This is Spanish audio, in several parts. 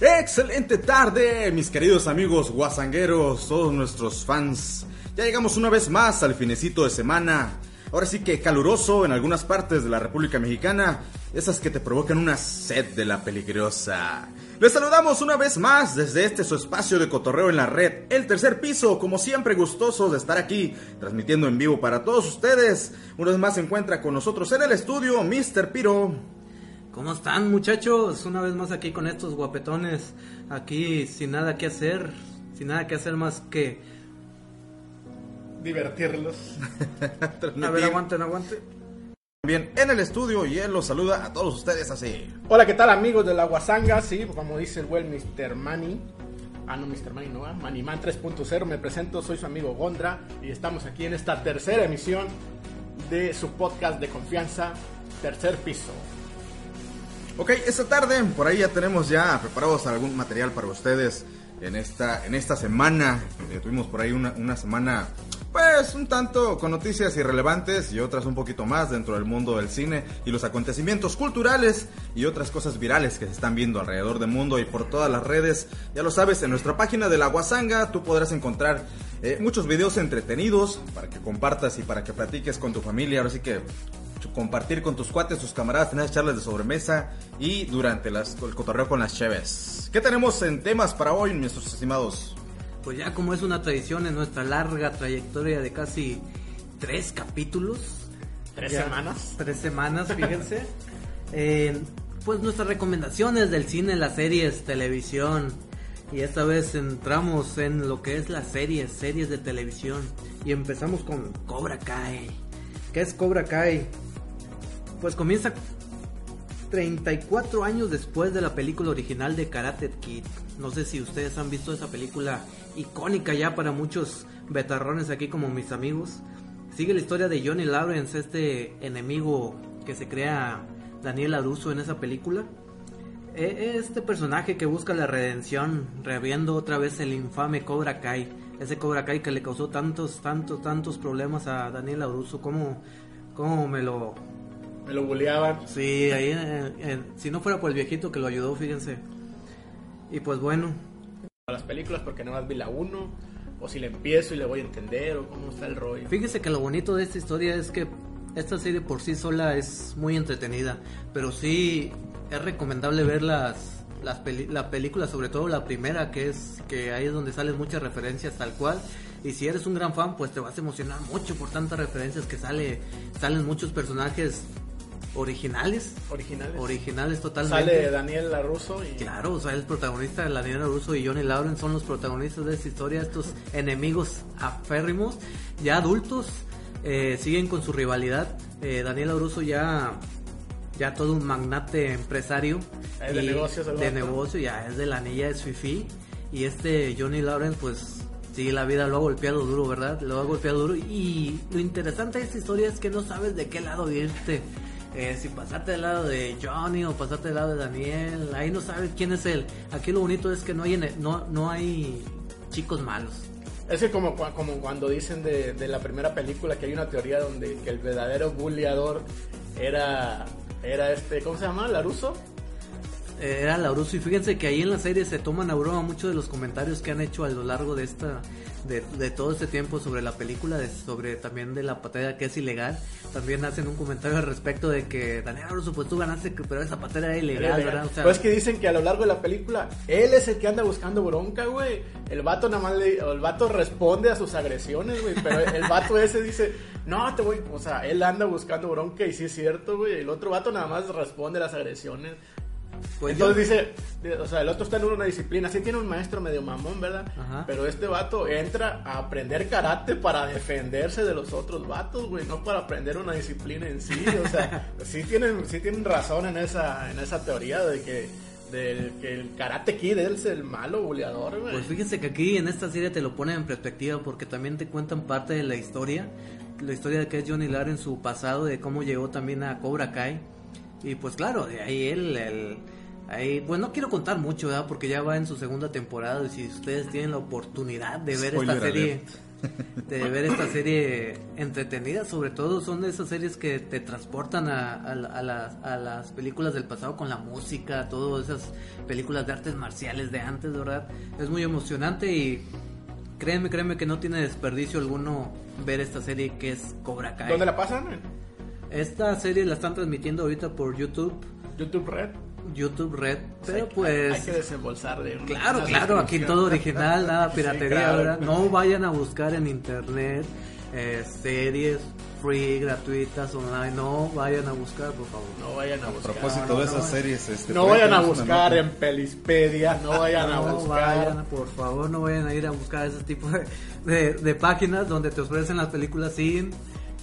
Excelente tarde, mis queridos amigos guasangueros, todos nuestros fans. Ya llegamos una vez más al finecito de semana. Ahora sí que caluroso en algunas partes de la República Mexicana, esas que te provocan una sed de la peligrosa. Les saludamos una vez más desde este su espacio de cotorreo en la red, el tercer piso, como siempre gustosos de estar aquí, transmitiendo en vivo para todos ustedes. Una vez más se encuentra con nosotros en el estudio Mr. Piro. ¿Cómo están muchachos? Una vez más aquí con estos guapetones, aquí sin nada que hacer, sin nada que hacer más que... Divertirlos. A ver, aguanten, aguanten. Bien, en el estudio y él los saluda a todos ustedes así. Hola, ¿qué tal amigos de la Guasanga? Sí, como dice el buen Mr. Manny. Ah, no, Mr. Manny, no, ah, Maniman 3.0. Me presento, soy su amigo Gondra y estamos aquí en esta tercera emisión de su podcast de confianza, Tercer Piso. Ok, esta tarde por ahí ya tenemos ya preparados algún material para ustedes en esta, en esta semana. Eh, tuvimos por ahí una, una semana pues un tanto con noticias irrelevantes y otras un poquito más dentro del mundo del cine y los acontecimientos culturales y otras cosas virales que se están viendo alrededor del mundo y por todas las redes. Ya lo sabes, en nuestra página de la Guasanga tú podrás encontrar eh, muchos videos entretenidos para que compartas y para que platiques con tu familia. Ahora sí que compartir con tus cuates, tus camaradas, tener charlas de sobremesa y durante las, el cotorreo con las cheves. ¿Qué tenemos en temas para hoy, nuestros estimados? Pues ya como es una tradición en nuestra larga trayectoria de casi tres capítulos. ¿Tres Ya, semanas? Tres semanas, fíjense. Eh, pues nuestras recomendaciones del cine, las series, televisión. Y esta vez entramos en lo que es las series, series de televisión. Y empezamos con Cobra Kai. ¿Qué es Cobra Kai? Pues comienza 34 años después de la película original de Karate Kid. No sé si ustedes han visto esa película icónica ya para muchos veterrones aquí como mis amigos. Sigue la historia de Johnny Lawrence, este enemigo que se crea Daniel LaRusso en esa película. E- Este personaje que busca la redención, reviendo otra vez el infame Cobra Kai. Ese Cobra Kai que le causó tantos, tantos, tantos problemas a Daniel LaRusso. ¿Cómo, cómo me lo, Me lo buleaban. Sí, ahí, eh, eh, si no fuera por el viejito que lo ayudó, fíjense. Y pues bueno, A las películas porque nada más vi la 1. O si le empiezo y le voy a entender. O cómo está el rollo. fíjense que lo bonito de esta historia es que esta serie por sí sola es muy entretenida, pero sí es recomendable ver las, las peli- la película, sobre todo la primera, que es que ahí es donde salen muchas referencias tal cual. Y si eres un gran fan, pues te vas a emocionar mucho por tantas referencias que sale, salen muchos personajes originales, Originales. originales totalmente. Sale Daniel LaRusso y. Claro, o sea, el protagonista, la Daniela Russo y Johnny Lawrence son los protagonistas de esta historia, estos enemigos aférrimos, ya adultos, eh, siguen con su rivalidad. Eh, Daniela Russo ya, ya todo un magnate empresario. Es de negocios De negocio, ya es de la anilla de Fifi. Y este Johnny Lawrence, pues, sí, la vida lo ha golpeado duro, ¿verdad? Lo ha golpeado duro. Y lo interesante de esta historia es que no sabes de qué lado irte. Eh, si pasarte del lado de Johnny o pasarte del lado de Daniel, ahí no sabes quién es él. Aquí lo bonito es que no hay, no, no hay chicos malos. Es que como, como cuando dicen de, de la primera película que hay una teoría donde que el verdadero bulleador era, era este, ¿cómo se llama? ¿Laruso? Era Lauruso y fíjense que ahí en la serie se toman a broma muchos de los comentarios que han hecho a lo largo de esta de, de todo este tiempo sobre la película de- sobre también de la patera que es ilegal también hacen un comentario al respecto de que Daniel Lauruso pues tú ganaste pero esa patera era ilegal ¿verdad? O sea, pues que dicen que a lo largo de la película él es el que anda buscando bronca, güey. El vato nada más le, el vato responde a sus agresiones, güey. Pero el vato ese dice, no, te voy, o sea, él anda buscando bronca y sí es cierto, güey. El otro vato nada más responde a las agresiones. Pues yo- Entonces dice, o sea, el otro está en una disciplina, sí tiene un maestro medio mamón, ¿verdad? Ajá. Pero este vato entra a aprender karate para defenderse de los otros vatos, güey, no para aprender una disciplina en sí, o sea, sí tienen, sí tienen razón en esa, en esa teoría de que, de que el karate kid es el malo buleador, güey. Pues fíjense que aquí en esta serie te lo ponen en perspectiva porque también te cuentan parte de la historia, la historia de que es Johnny Lar en su pasado, de cómo llegó también a Cobra Kai. Y pues claro, de ahí él, el, ahí, pues no quiero contar mucho, ¿verdad? Porque ya va en su segunda temporada y si ustedes tienen la oportunidad de ver Spoiler esta serie, alert. de ver esta serie entretenida. Sobre todo son de esas series que te transportan a, a, a las, a las películas del pasado con la música, todas esas películas de artes marciales de antes, ¿verdad? Es muy emocionante y créeme, créeme que no tiene desperdicio alguno ver esta serie que es Cobra Kai. ¿Dónde la pasan? Esta serie la están transmitiendo ahorita por YouTube. YouTube Red. YouTube Red, pero pues Hay que desembolsar de una- Claro, una claro, aquí todo original, nada Sí, piratería, claro. ¿verdad? No vayan a buscar en internet eh, series free, gratuitas, online, no vayan a buscar, por favor. No vayan a A buscar. propósito no, de no, esas no. series, este, No vayan a buscar en Pelispedia, no vayan a No buscar. vayan, por favor, no vayan a ir a buscar ese tipo de, de- de páginas donde te ofrecen las películas sin,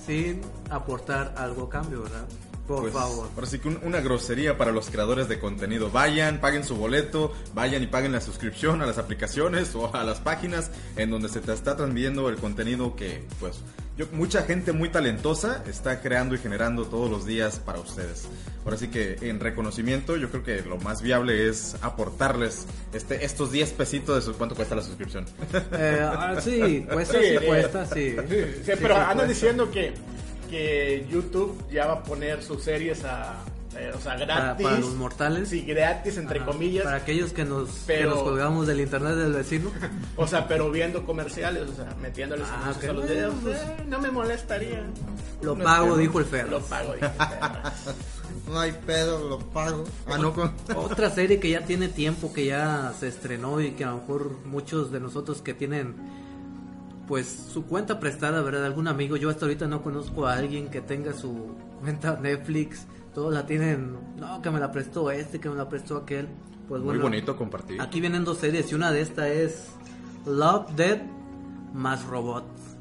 sin aportar algo a cambio, ¿verdad? Por Pues, favor. Ahora sí que un- una grosería para los creadores de contenido. Vayan, paguen su boleto, vayan y paguen la suscripción a las aplicaciones o a las páginas en donde se te está transmitiendo el contenido que, pues, yo, mucha gente muy talentosa está creando y generando todos los días para ustedes. Ahora sí que en reconocimiento yo creo que lo más viable es aportarles este, estos 10 pesitos de su, cuánto cuesta la suscripción. Eh, ah, sí, cuesta, Sí, sí, eh, cuesta, sí. Sí, sí, Sí, pero sí andan cuesta. diciendo que, que YouTube ya va a poner sus series a, eh, o sea, Para, gratis. para los mortales. Sí, gratis, entre Ajá, comillas. Para aquellos que nos, Pero- que nos colgamos del internet del vecino. O sea, pero viendo comerciales, o sea, metiéndoles Ah, anuncios ok. a los dedos. Pues, eh, no me molestaría. Lo No pago, dijo el Lo Ferro. pago, dije, perra. No hay pedo, lo pago. Ah, no, con... Otra serie que ya tiene tiempo, que ya se estrenó y que a lo mejor muchos de nosotros que tienen pues su cuenta prestada, ¿verdad? Algún amigo, yo hasta ahorita no conozco a alguien que tenga su cuenta Netflix, todos la tienen, no, que me la prestó este, que me la prestó aquel. Pues Muy bonito compartir. Aquí vienen dos series y una de estas es Love, Dead más Robots.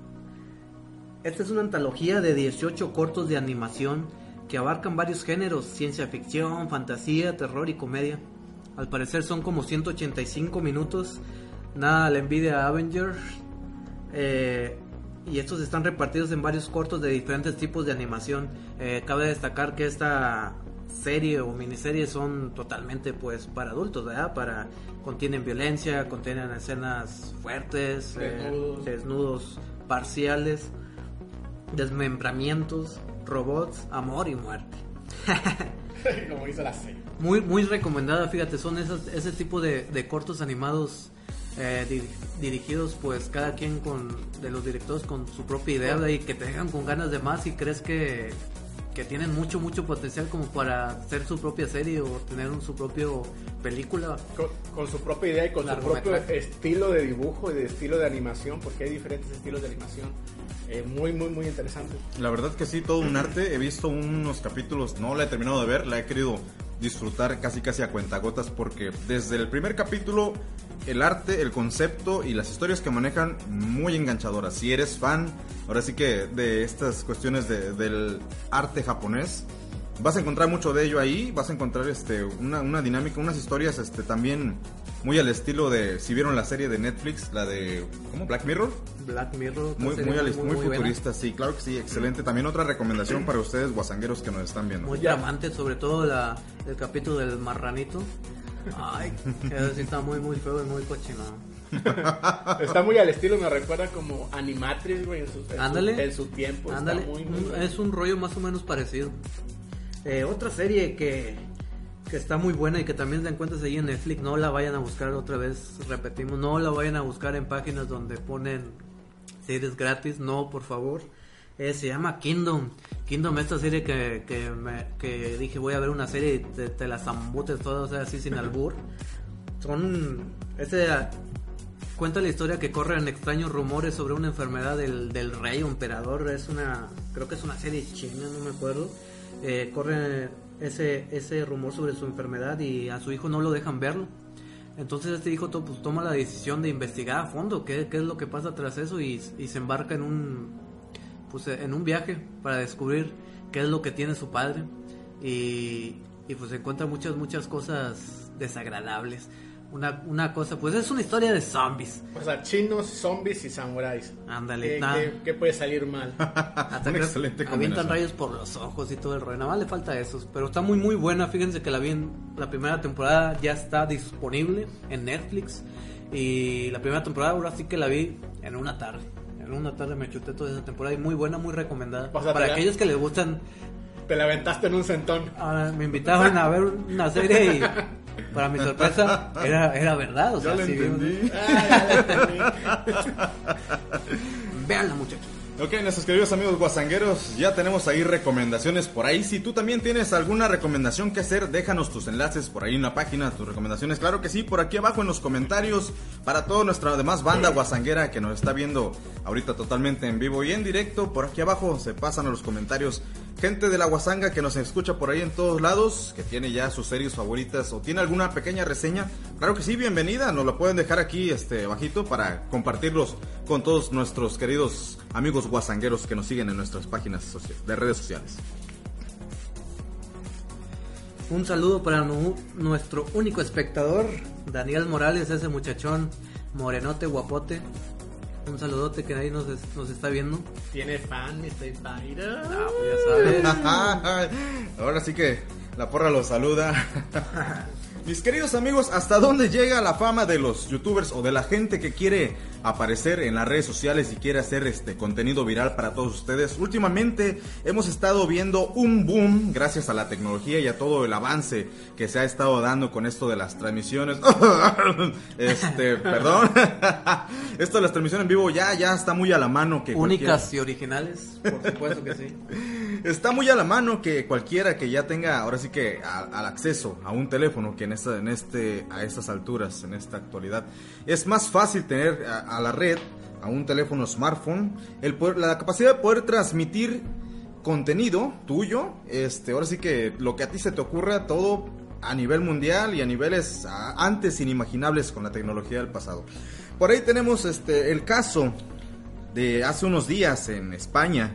Esta es una antología de 18 cortos de animación que abarcan varios géneros, ciencia ficción, fantasía, terror y comedia. Al parecer son como 185 minutos, nada le envidia a Avengers. Eh, y estos están repartidos en varios cortos de diferentes tipos de animación. Eh, cabe destacar que esta serie o miniserie son totalmente pues para adultos, ¿verdad? Para contienen violencia, contienen escenas fuertes, eh, Desnudos. parciales, desmembramientos, robots, amor y muerte. Como hizo la serie. Muy, muy recomendada, fíjate, son esos, ese tipo de, de cortos animados eh, di- dirigidos, pues cada quien con de los directores con su propia idea y que te dejan con ganas de más y crees que, que tienen mucho, mucho potencial como para hacer su propia serie o tener un- su propio película. Con, con su propia idea y con su propio estilo de dibujo y de estilo de animación, porque hay diferentes estilos de animación. Eh, muy, muy, muy interesante. La verdad que sí, todo un arte. He visto unos capítulos, no la he terminado de ver, la he querido disfrutar casi casi a cuentagotas porque desde el primer capítulo el arte, el concepto y las historias que manejan muy enganchadoras. Si eres fan, ahora sí que de estas cuestiones de- del arte japonés, vas a encontrar mucho de ello ahí, vas a encontrar este una, una dinámica, unas historias este también muy al estilo de si vieron la serie de Netflix, la de ¿cómo? Black Mirror. Black Mirror, Muy, muy, al- muy buena. futurista, sí, claro que sí, excelente. También otra recomendación para ustedes, guasangueros que nos están viendo. Muy dramante, sobre todo la, el capítulo del marranito. Ay, eso sí está muy, muy feo y muy cochino. Está muy al estilo, me recuerda como Animatrix, güey, en su, en su- Ándale. en su tiempo. Ándale, Está muy, muy es un rollo más o menos parecido. Eh, otra serie que, que está muy buena y que también la encuentras ahí en Netflix, no la vayan a buscar otra vez, repetimos, no la vayan a buscar en páginas donde ponen series gratis, no, por favor. Eh, se llama Kingdom. Kingdom, esta serie que, que, dije voy a ver una serie y te, te la zambutes todas, o sea, así sin albur. Son. Ese, cuenta la historia que corren extraños rumores sobre una enfermedad del, del rey emperador. Es una. Creo que es una serie china, no me acuerdo. Eh, corre ese, ese rumor sobre su enfermedad y a su hijo no lo dejan verlo. Entonces este hijo pues, toma la decisión de investigar a fondo qué, qué es lo que pasa tras eso y, y se embarca en un pues en un viaje para descubrir qué es lo que tiene su padre y, y pues encuentra muchas muchas cosas desagradables una, una cosa pues es una historia de zombies O sea, chinos, zombies y samuráis. ándale ¿Qué, nada. qué- qué puede salir mal? Hasta excelente avientan combinación. rayos por los ojos y todo el rollo. Nada más le falta eso. Pero está muy, muy buena. Fíjense que la vi en la primera temporada ya está disponible en Netflix. Y la primera temporada ahora sí que la vi en una tarde. En una tarde me chuté toda esa temporada y muy buena, muy recomendada. O sea, Para aquellos que les gustan, Te la aventaste en un centón. ah, me invitaban a ver una serie y para mi sorpresa era, era verdad. O sea, Ya sí, entendí. Ah, ya. Véanla muchachos. Ok, nuestros queridos amigos guasangueros, ya tenemos ahí recomendaciones por ahí. Si tú también tienes alguna recomendación que hacer, déjanos tus enlaces por ahí en la página, tus recomendaciones. Claro que sí, por aquí abajo en los comentarios para toda nuestra demás banda guasanguera que nos está viendo ahorita totalmente en vivo y en directo. Por aquí abajo se pasan a los comentarios. Gente de la guasanga que nos escucha por ahí en todos lados, que tiene ya sus series favoritas o tiene alguna pequeña reseña. Claro que sí, bienvenida. Nos lo pueden dejar aquí este bajito para compartirlos con todos nuestros queridos amigos guasangueros que nos siguen en nuestras páginas de redes sociales. Un saludo para nu- nuestro único espectador, Daniel Morales, ese muchachón morenote, guapote. Un saludote que ahí nos, es- nos está viendo. Tiene fan, Mr. Pyro. Ah, pues ya sabes. Ahora sí que la porra los saluda. Mis queridos amigos, ¿hasta dónde llega la fama de los youtubers o de la gente que quiere aparecer en las redes sociales y quiere hacer este contenido viral para todos ustedes? Últimamente hemos estado viendo un boom gracias a la tecnología y a todo el avance que se ha estado dando con esto de las transmisiones. Este, perdón. Esto de las transmisiones en vivo ya ya está muy a la mano que cualquiera- Únicas y originales, por supuesto que sí. Está muy a la mano que cualquiera que ya tenga ahora sí que a- al acceso a un teléfono que en esta, en este a estas alturas en esta actualidad es más fácil tener a, a la red a un teléfono smartphone la capacidad de poder transmitir contenido tuyo este ahora sí que lo que a ti se te ocurra todo a nivel mundial y a niveles antes inimaginables con la tecnología del pasado por ahí tenemos este el caso de hace unos días en España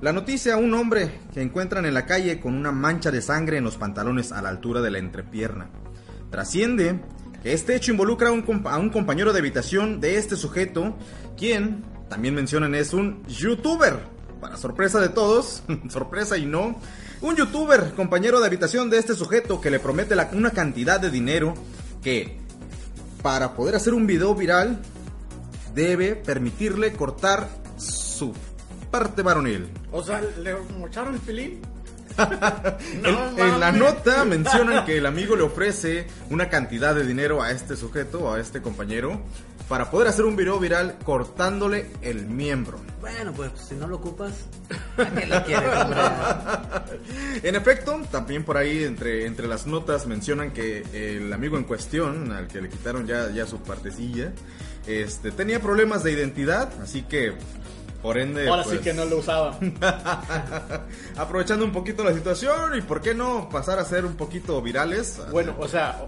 la noticia, un hombre que encuentran en la calle con una mancha de sangre en los pantalones a la altura de la entrepierna. Trasciende este hecho involucra a un, compañero de habitación de este sujeto, quien, también mencionan, es un youtuber. Para sorpresa de todos, sorpresa y no, un youtuber, compañero de habitación de este sujeto que le promete una cantidad de dinero que, para poder hacer un video viral, debe permitirle cortar su parte varonil. O sea, le mocharon el pilín. En, No en la nota mencionan que el amigo le ofrece una cantidad de dinero a este sujeto, a este compañero, para poder hacer un video viral cortándole el miembro. Bueno, pues si no lo ocupas, ¿a qué lo quieres? En efecto, también por ahí entre, entre las notas mencionan que el amigo en cuestión, al que le quitaron ya, ya su partecilla, este, tenía problemas de identidad, así que por ende... Ahora sí pues, que no lo usaba. Aprovechando un poquito la situación y por qué no pasar a ser un poquito virales. Bueno, o sea,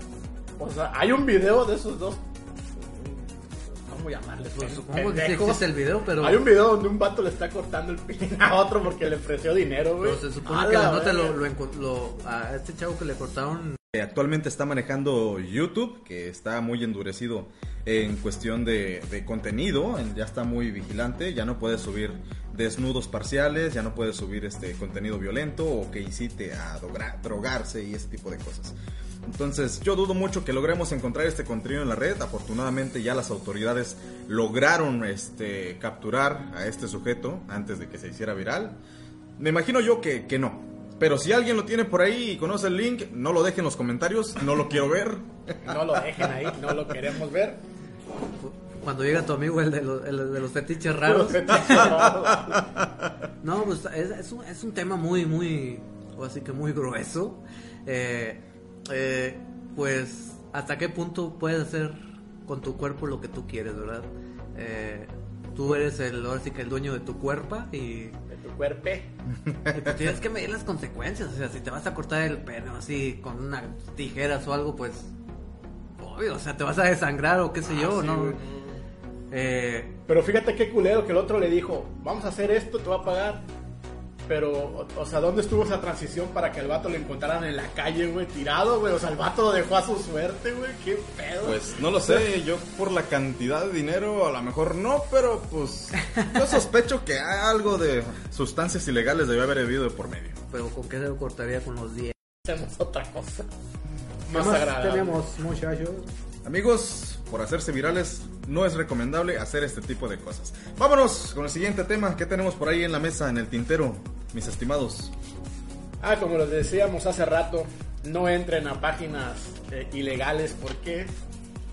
o, o sea, hay un video de esos dos. ¿Cómo llamarles? Pues supongo que existe el video, pero, Hay un video donde un vato le está cortando el pilín a otro porque le ofreció dinero, güey. pero se supone A que la la nota lo, lo, a este chavo que le cortaron que actualmente está manejando YouTube, que está muy endurecido en cuestión de, contenido, en- ya está muy vigilante, ya no puede subir desnudos parciales, ya no puede subir este contenido violento o que incite a droga- drogarse y ese tipo de cosas. Entonces yo dudo mucho que logremos encontrar este contenido en la red. Afortunadamente ya las autoridades lograron este, capturar a este sujeto antes de que se hiciera viral. Me imagino yo que, que no. Pero si alguien lo tiene por ahí y conoce el link, no lo deje en los comentarios, no lo quiero ver. No lo dejen ahí, no lo queremos ver. Cuando llega tu amigo el de los, el de los fetiches raros. No, pues es, es un, es un tema muy, muy, o así que muy grueso. Eh, eh, pues, ¿hasta qué punto puedes hacer con tu cuerpo lo que tú quieres, verdad? Eh, tú eres el, ahora sí que el dueño de tu cuerpo y, De tu cuerpo. y pues tienes que medir las consecuencias. O sea, si te vas a cortar el pelo así con unas tijeras o algo, pues, obvio, o sea, te vas a desangrar o qué sé yo, Ah, sí, ¿no? güey. Eh, Pero fíjate qué culero que el otro le dijo, vamos a hacer esto, te va a pagar. Pero, o, o sea, ¿dónde estuvo esa transición para que el vato lo encontraran en la calle, güey, tirado, güey? O sea, el vato lo dejó a su suerte, güey, qué pedo. Pues no lo sé, yo por la cantidad de dinero a lo mejor no, pero pues yo sospecho que algo de sustancias ilegales debe haber habido de por medio. pero ¿con qué se lo cortaría con los 10? hacemos otra cosa. ¿Qué Más más agradable. tenemos, muchachos? Amigos, por hacerse virales, no es recomendable hacer este tipo de cosas. Vámonos con el siguiente tema. ¿Qué tenemos por ahí en la mesa, en el tintero, mis estimados? Ah, como les decíamos hace rato, no entren a páginas eh, ilegales. ¿Por qué?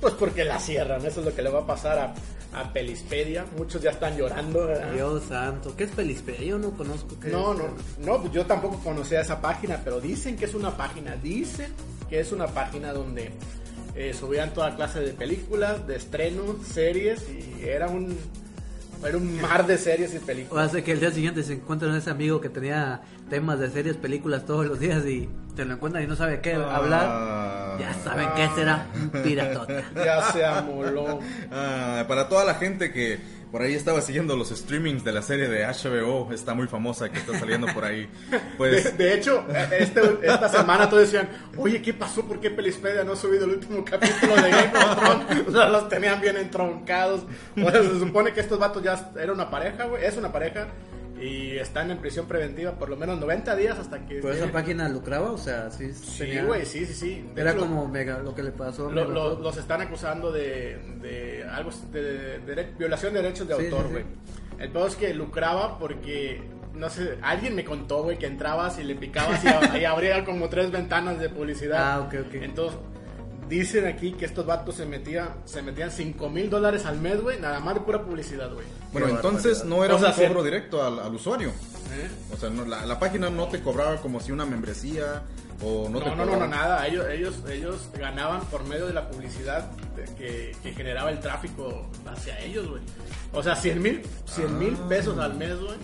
Pues porque la cierran. Eso es lo que le va a pasar a, a Pelispedia. Muchos ya están llorando. ¿verdad? Dios santo, ¿qué es Pelispedia? Yo no conozco qué No, es. no, no, pues yo tampoco conocía esa página, pero dicen que es una página, dicen que es una página donde eh, subían toda clase de películas, de estrenos, series y era un era un mar de series y O películas. hace que el día siguiente se encuentran ese amigo que tenía temas de series, películas todos los días y te lo encuentran y no sabe qué hablar. Ya saben qué será un piratota. Ya se amoló. Ah, para toda la gente que por ahí estaba siguiendo los streamings de la serie de HBO, está muy famosa que está saliendo por ahí. De, Pues de hecho, eh, este- esta semana todos decían, oye, ¿qué pasó? ¿Por qué Pelispedia no ha subido el último capítulo de Game of Thrones? O sea, los tenían bien entroncados. O sea, se supone que estos vatos ya era una pareja, güey, es una pareja. Y están en prisión preventiva por lo menos 90 días hasta que... ¿Pero esa página lucraba? O sea, sí. Sí, güey, sí, sí, sí. De Era hecho, como mega lo que le pasó lo- lo- los están acusando de, de algo de, de- de violación de derechos de Sí, autor, sí, güey. El peor es que lucraba porque no sé, alguien me contó, güey, que entrabas y le picabas y, y abría como tres ventanas de publicidad. Ah, ok, ok. Entonces dicen aquí que estos vatos se metían se metían 5 mil dólares al mes, güey, nada más de pura publicidad, güey. bueno, Qué entonces barbaridad. no era O sea, un sí. cobro directo al, al usuario. ¿Eh? O sea, no, la, la página no te cobraba como si una membresía o no, No, te no, no, no, cobraba. nada. Ellos, ellos, ellos ganaban por medio de la publicidad de- que, que generaba el tráfico hacia ellos, güey. O sea, 100 mil mil Ah. pesos al mes, güey.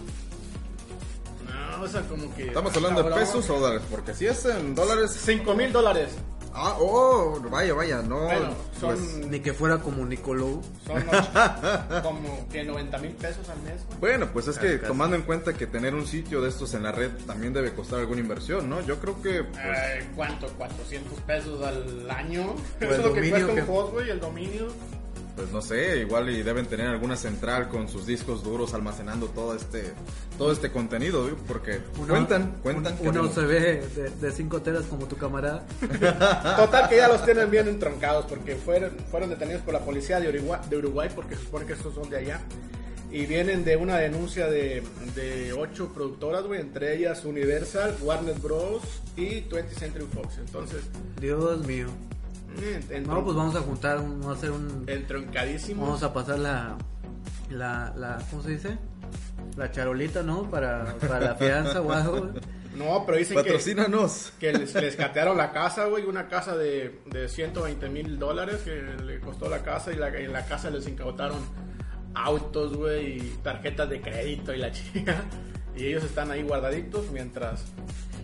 No, o sea, como que... Estamos hablando de pesos o dólares, porque si es en dólares... 5 mil dólares. Ah, oh, vaya, vaya, no. Bueno, son, pues, Ni que fuera como Nicolou. son ocho- como que 90 mil pesos al mes, güey. Bueno, pues es que Casi. tomando en cuenta que tener un sitio de estos en la red también debe costar alguna inversión, ¿no? Yo creo que pues, Eh, ¿Cuánto? ¿400 pesos al año? Eso es lo que cuesta que- un host, güey, el dominio. Pues no sé, igual y deben tener alguna central con sus discos duros almacenando todo este todo este contenido, ¿sí? porque cuentan, cuentan. que Una no- USB de, de 5 teras como tu camarada. Total que ya los tienen bien entroncados porque fueron, fueron detenidos por la policía de Uruguay, de Uruguay porque se supone que estos son de allá. Y vienen de una denuncia de, de ocho productoras, güey, entre ellas Universal, Warner Bros. y 20th Century Fox. Entonces, Dios mío. No, pues vamos a juntar, un- vamos a hacer un... entroncadísimos. Vamos a pasar la, la, la, ¿cómo se dice? La charolita, ¿no? Para, para la fianza o algo. No, pero dicen que, Patrocínanos. que les, les catearon la casa, güey, una casa de, de 120 mil dólares que le costó la casa y la, en la casa les incautaron autos, güey, y tarjetas de crédito y la chica. Y ellos están ahí guardaditos mientras,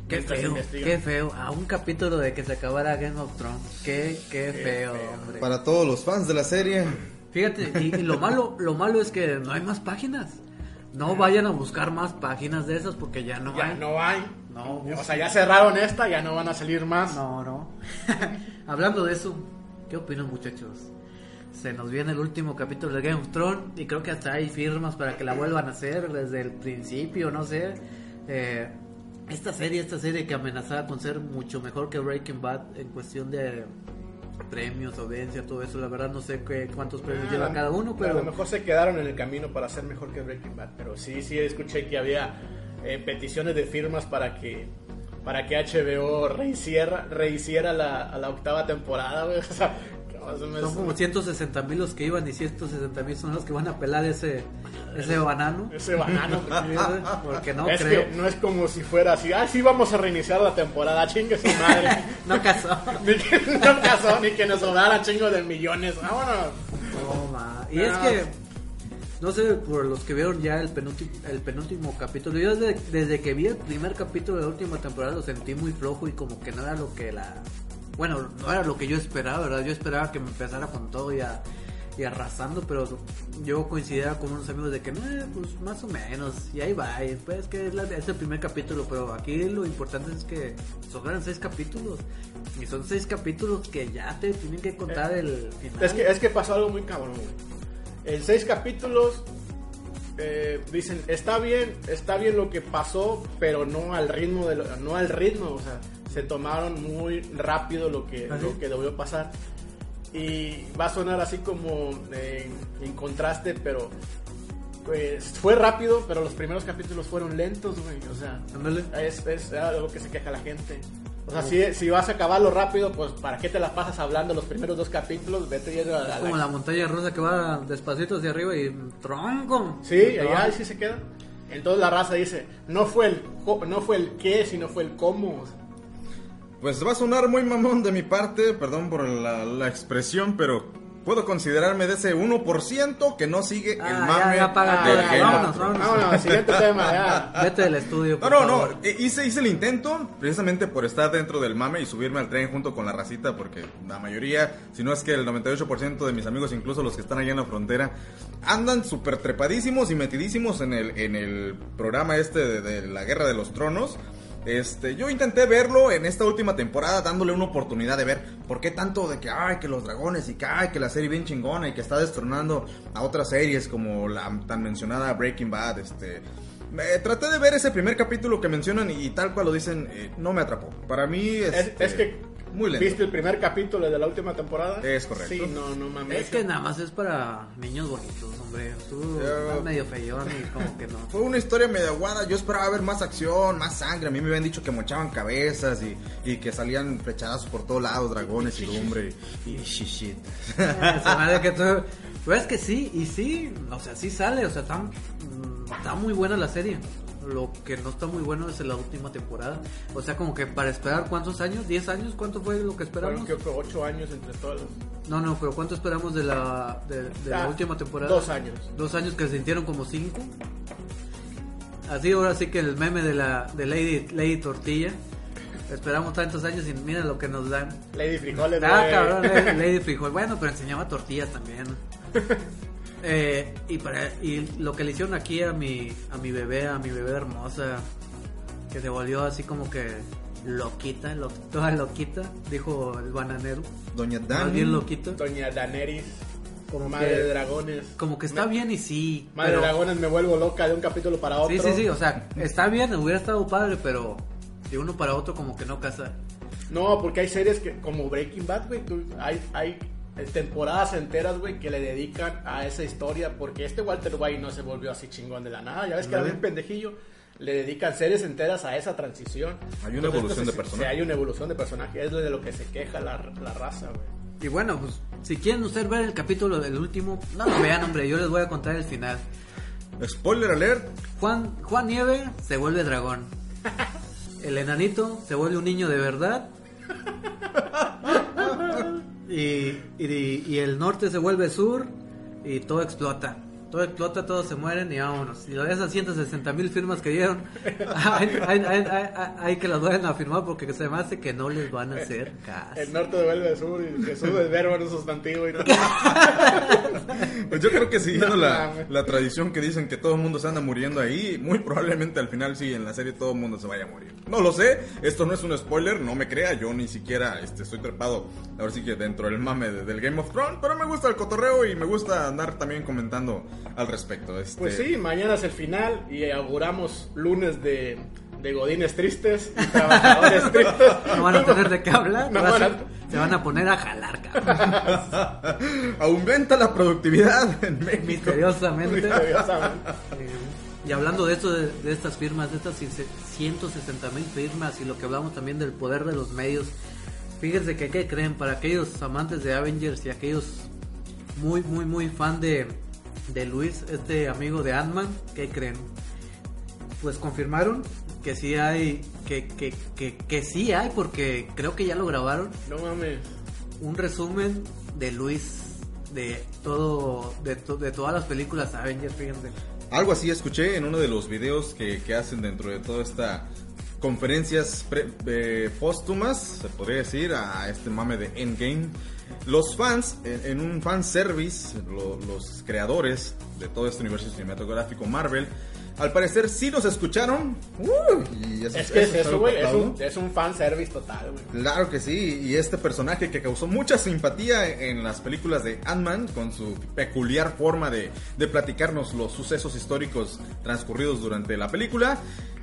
Qué mientras feo, investigan. qué feo. A un capítulo de que se acabara Game of Thrones. Qué, qué, feo, feo. hombre. Para todos los fans de la serie, Fíjate, y, y lo malo, lo malo es que no hay más páginas. No vayan a buscar más páginas de esas porque ya no Ya hay. no hay. No, O sea, ya cerraron esta, ya no van a salir más. No, no. Hablando de eso, ¿qué opinan muchachos? Se nos viene el último capítulo de Game of Thrones y creo que hasta hay firmas para que la vuelvan a hacer desde el principio, no sé. Eh, esta serie, esta serie que amenazaba con ser mucho mejor que Breaking Bad en cuestión de premios, audiencia, todo eso, la verdad no sé qué, cuántos premios Ah, lleva cada uno, A lo pero mejor se quedaron en el camino para ser mejor que Breaking Bad, pero sí, sí escuché que había eh, peticiones de firmas para que para que HBO rehiciera, rehiciera la, a la octava temporada, güey. O sea, son como 160 mil los que iban y 160 mil son los que van a pelar ese, ese banano. ese banano. Porque no es creo. que no es como si fuera así, ah, sí vamos a reiniciar la temporada, chingue su madre. No casó. ni que no pasó, ni que nos sobrara chingo de millones. Vámonos. No, ma. Y es que, no sé, por los que vieron ya el penúltimo, el penúltimo capítulo, yo desde, desde que vi el primer capítulo de la última temporada lo sentí muy flojo y como que no era lo que la... Bueno, no era lo que yo esperaba, ¿verdad? Yo esperaba que me empezara con todo y, a- y arrasando, pero yo coincidía con unos amigos de que, pues más o menos, y ahí va, y pues que es, la- es el primer capítulo, pero aquí lo importante es que sobran seis capítulos, y son seis capítulos que ya te tienen que contar el final. Es que, es que pasó algo muy cabrón, güey. En seis capítulos eh, dicen, está bien, está bien lo que pasó, pero no al ritmo de lo- no al ritmo, o sea, se tomaron muy rápido lo que, ¿Ah, lo que debió pasar. Y va a sonar así como eh, en contraste, pero pues fue rápido, pero los primeros capítulos fueron lentos, güey. O sea, es, es algo que se queja la gente. O sea, si, si vas a acabarlo rápido, pues ¿para qué te la pasas hablando los primeros dos capítulos? Vete yendo a, a Como la montaña rusa que va despacito hacia arriba y tronco. Sí, allá sí se queda. Entonces la raza dice, no fue el no fue el qué, sino fue el cómo. Pues va a sonar muy mamón de mi parte, perdón por la, la expresión, pero puedo considerarme de ese 1% que no sigue el Ah, mame ya, ya, del. Game Vámonos, vámonos. Vámonos, siguiente tema, ya. Vete del estudio. No, por no, no, favor. eh, hice, hice el intento precisamente por estar dentro del mame y subirme al tren junto con la racita porque la mayoría, si no es que el 98% de mis amigos, incluso los que están allá en la frontera, andan súper trepadísimos y metidísimos en el, en el programa este de, de la Guerra de los Tronos. Este, yo intenté verlo en esta última temporada dándole una oportunidad de ver por qué tanto de que, ay, que los dragones y que, ay, que la serie bien chingona y que está destronando a otras series como la tan mencionada Breaking Bad, este... Me- traté de ver ese primer capítulo que mencionan y, tal cual lo dicen, eh, no me atrapó. Para mí Es, este, es que muy lento. ¿Viste el primer capítulo de la última temporada? Es correcto. Sí, no, no mames. Es que nada más es para niños bonitos, hombre. Tú Ya. estás medio feyón y como que no. Fue una historia medio aguada. Yo esperaba ver más acción, más sangre. A mí me habían dicho que mochaban cabezas y, y que salían flechazos por todos lados, dragones y lumbre y, y shit. Se que tú... Pues es que sí, y sí, o sea, sí sale, o sea, está, mm, está muy buena la serie. Lo que no está muy bueno es la última temporada. O sea, como que para esperar cuántos años, 10 años, ¿cuánto fue lo que esperamos? creo que ocho años entre todos. No, no, pero ¿cuánto esperamos de la, de, de la Ah, última temporada? Dos años. Dos años que se sintieron como cinco. Así ahora sí que el meme de la de Lady, Lady Tortilla. Esperamos tantos años y mira lo que nos dan. Lady Frijoles, Ah, cabrón, Lady, Lady Frijol. Bueno, pero enseñaba tortillas también. Eh, y para y lo que le hicieron aquí a mi a mi bebé, a mi bebé hermosa, que se volvió así como que loquita, lo- toda loquita, dijo el bananero. Doña Más Dan. bien loquita. Doña Daenerys. Como madre que- de dragones. Como que está Me- bien y sí. Madre pero- de dragones me vuelvo loca de un capítulo para otro. Sí, sí, sí, o sea, está bien, hubiera estado padre, pero de uno para otro como que no casa. No, porque hay series que, como Breaking Bad, güey, hay, hay temporadas enteras, güey, que le dedican a esa historia, porque este Walter White no se volvió así chingón de la nada, ya ves que era un pendejillo, le dedican series enteras a esa transición. Hay una evolución de personaje. Sí, hay una evolución de personaje, es de lo que se queja la, la raza, güey. Y bueno, pues si quieren ustedes ver el capítulo del último, no lo vean, hombre, yo les voy a contar el final. Spoiler alert. Juan, Juan Nieve se vuelve dragón. El enanito se vuelve un niño de verdad. Y, y, el norte se vuelve sur y todo explota. Todo explota, todos se mueren y vámonos. Y esas 160 mil firmas que dieron, hay, hay- hay- hay- hay que las vayan a firmar porque se me hace que no les van a hacer caso. El norte devuelve al sur y Jesús es verbo en un sustantivo y no. Pues yo creo que siguiendo No la, tradición que dicen que todo el mundo se anda muriendo ahí, muy probablemente al final sí, en la serie todo el mundo se vaya a morir. No lo sé, esto no es un spoiler, no me crea, yo ni siquiera este, estoy trepado, ahora sí que dentro del mame de- del Game of Thrones, pero me gusta el cotorreo y me gusta andar también comentando al respecto. Este, Pues sí, mañana es el final y auguramos lunes de, de godines tristes y trabajadores tristes. No van a tener de qué hablar, No van a- se van a poner a jalar, cabrón. Aumenta la productividad en México. Misteriosamente. Misteriosamente. Eh, y hablando de esto, de, de estas firmas, de estas 160 mil firmas y lo que hablamos también del poder de los medios, fíjense que, ¿qué creen? Para aquellos amantes de Avengers y aquellos muy, muy, muy fan de, de Luis, este amigo de Ant-Man, ¿qué creen? Pues confirmaron que sí hay, que, que, que, que sí hay, porque creo que ya lo grabaron, No mames. un resumen de Luis de todo, de, to- de todas las películas Avengers, fíjense. Algo así escuché en uno de los videos que, que hacen dentro de toda esta conferencias pre- eh, póstumas, se podría decir, a este mame de Endgame. Los fans, en, en un fan service, lo- los creadores de todo este universo cinematográfico Marvel, al parecer sí nos escucharon. Uh, y eso- Es que es eso güey. Es un, es un fanservice total, güey. Claro que sí, y este personaje que causó mucha simpatía en las películas de Ant-Man, con su peculiar forma de, de platicarnos los sucesos históricos transcurridos durante la película,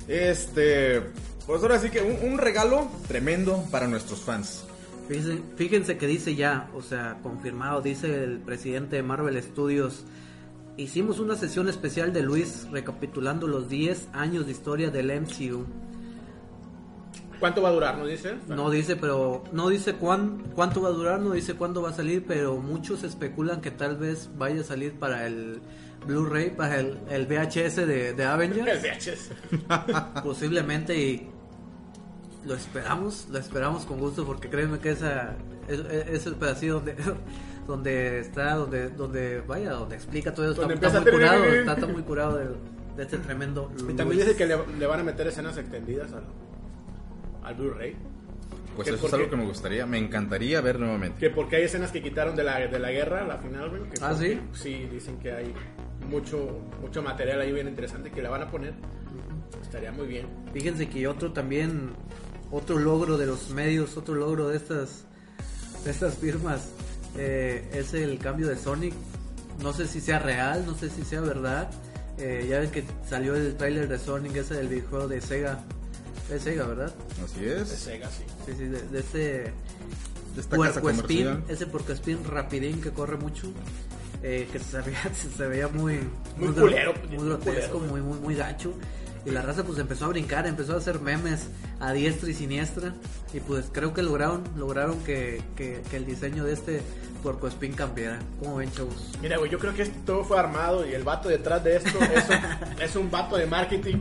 este, pues ahora sí que un, un regalo tremendo para nuestros fans. Fíjense, fíjense que dice ya, o sea, confirmado, dice el presidente de Marvel Studios. Hicimos una sesión especial de Luis recapitulando los 10 años de historia del MCU. ¿Cuánto va a durar, no dice? No dice, pero no dice cuán, cuánto va a durar, no dice cuándo va a salir, pero muchos especulan que tal vez vaya a salir para el Blu-ray, para el, el VHS de, de El Avengers, VHS. posiblemente y lo esperamos, lo esperamos con gusto porque créeme que esa es, es el pedacito donde donde está, donde donde vaya, donde explica todo eso, Donde está, muy curado, está, está muy curado de, de este tremendo. Y también Luis. dice que le, le van a meter escenas extendidas al, al Blu-ray. Pues ¿Qué, eso es algo que me gustaría, me encantaría ver nuevamente. Que porque hay escenas que quitaron de la, de la guerra, la final, güey. que ¿Ah, sí? Sí, dicen que hay mucho, mucho material ahí bien interesante que le van a poner. Estaría muy bien. Fíjense que otro también, otro logro de los medios, otro logro de estas, de estas firmas, eh, es el cambio de Sonic. No sé si sea real, no sé si sea verdad. Eh, ya ven que salió el tráiler de Sonic, ese del videojuego de Sega. Es Sega, ¿verdad? Así De es. Sega, sí. Sí, sí, de, de ese De esta casa puercoespín, comercial. ese puercoespín rapidín que corre mucho. eh, que se veía, se veía muy Muy gro- culero, muy muy grotesco, muy, muy, muy gacho. Y la raza pues empezó a brincar, empezó a hacer memes a diestra y siniestra. Y pues creo que lograron, lograron que, que, que el diseño de este puercoespín cambiara. ¿Cómo ven, chavos? Mira, güey, yo creo que esto todo fue armado y el vato detrás de esto es un, es un vato de marketing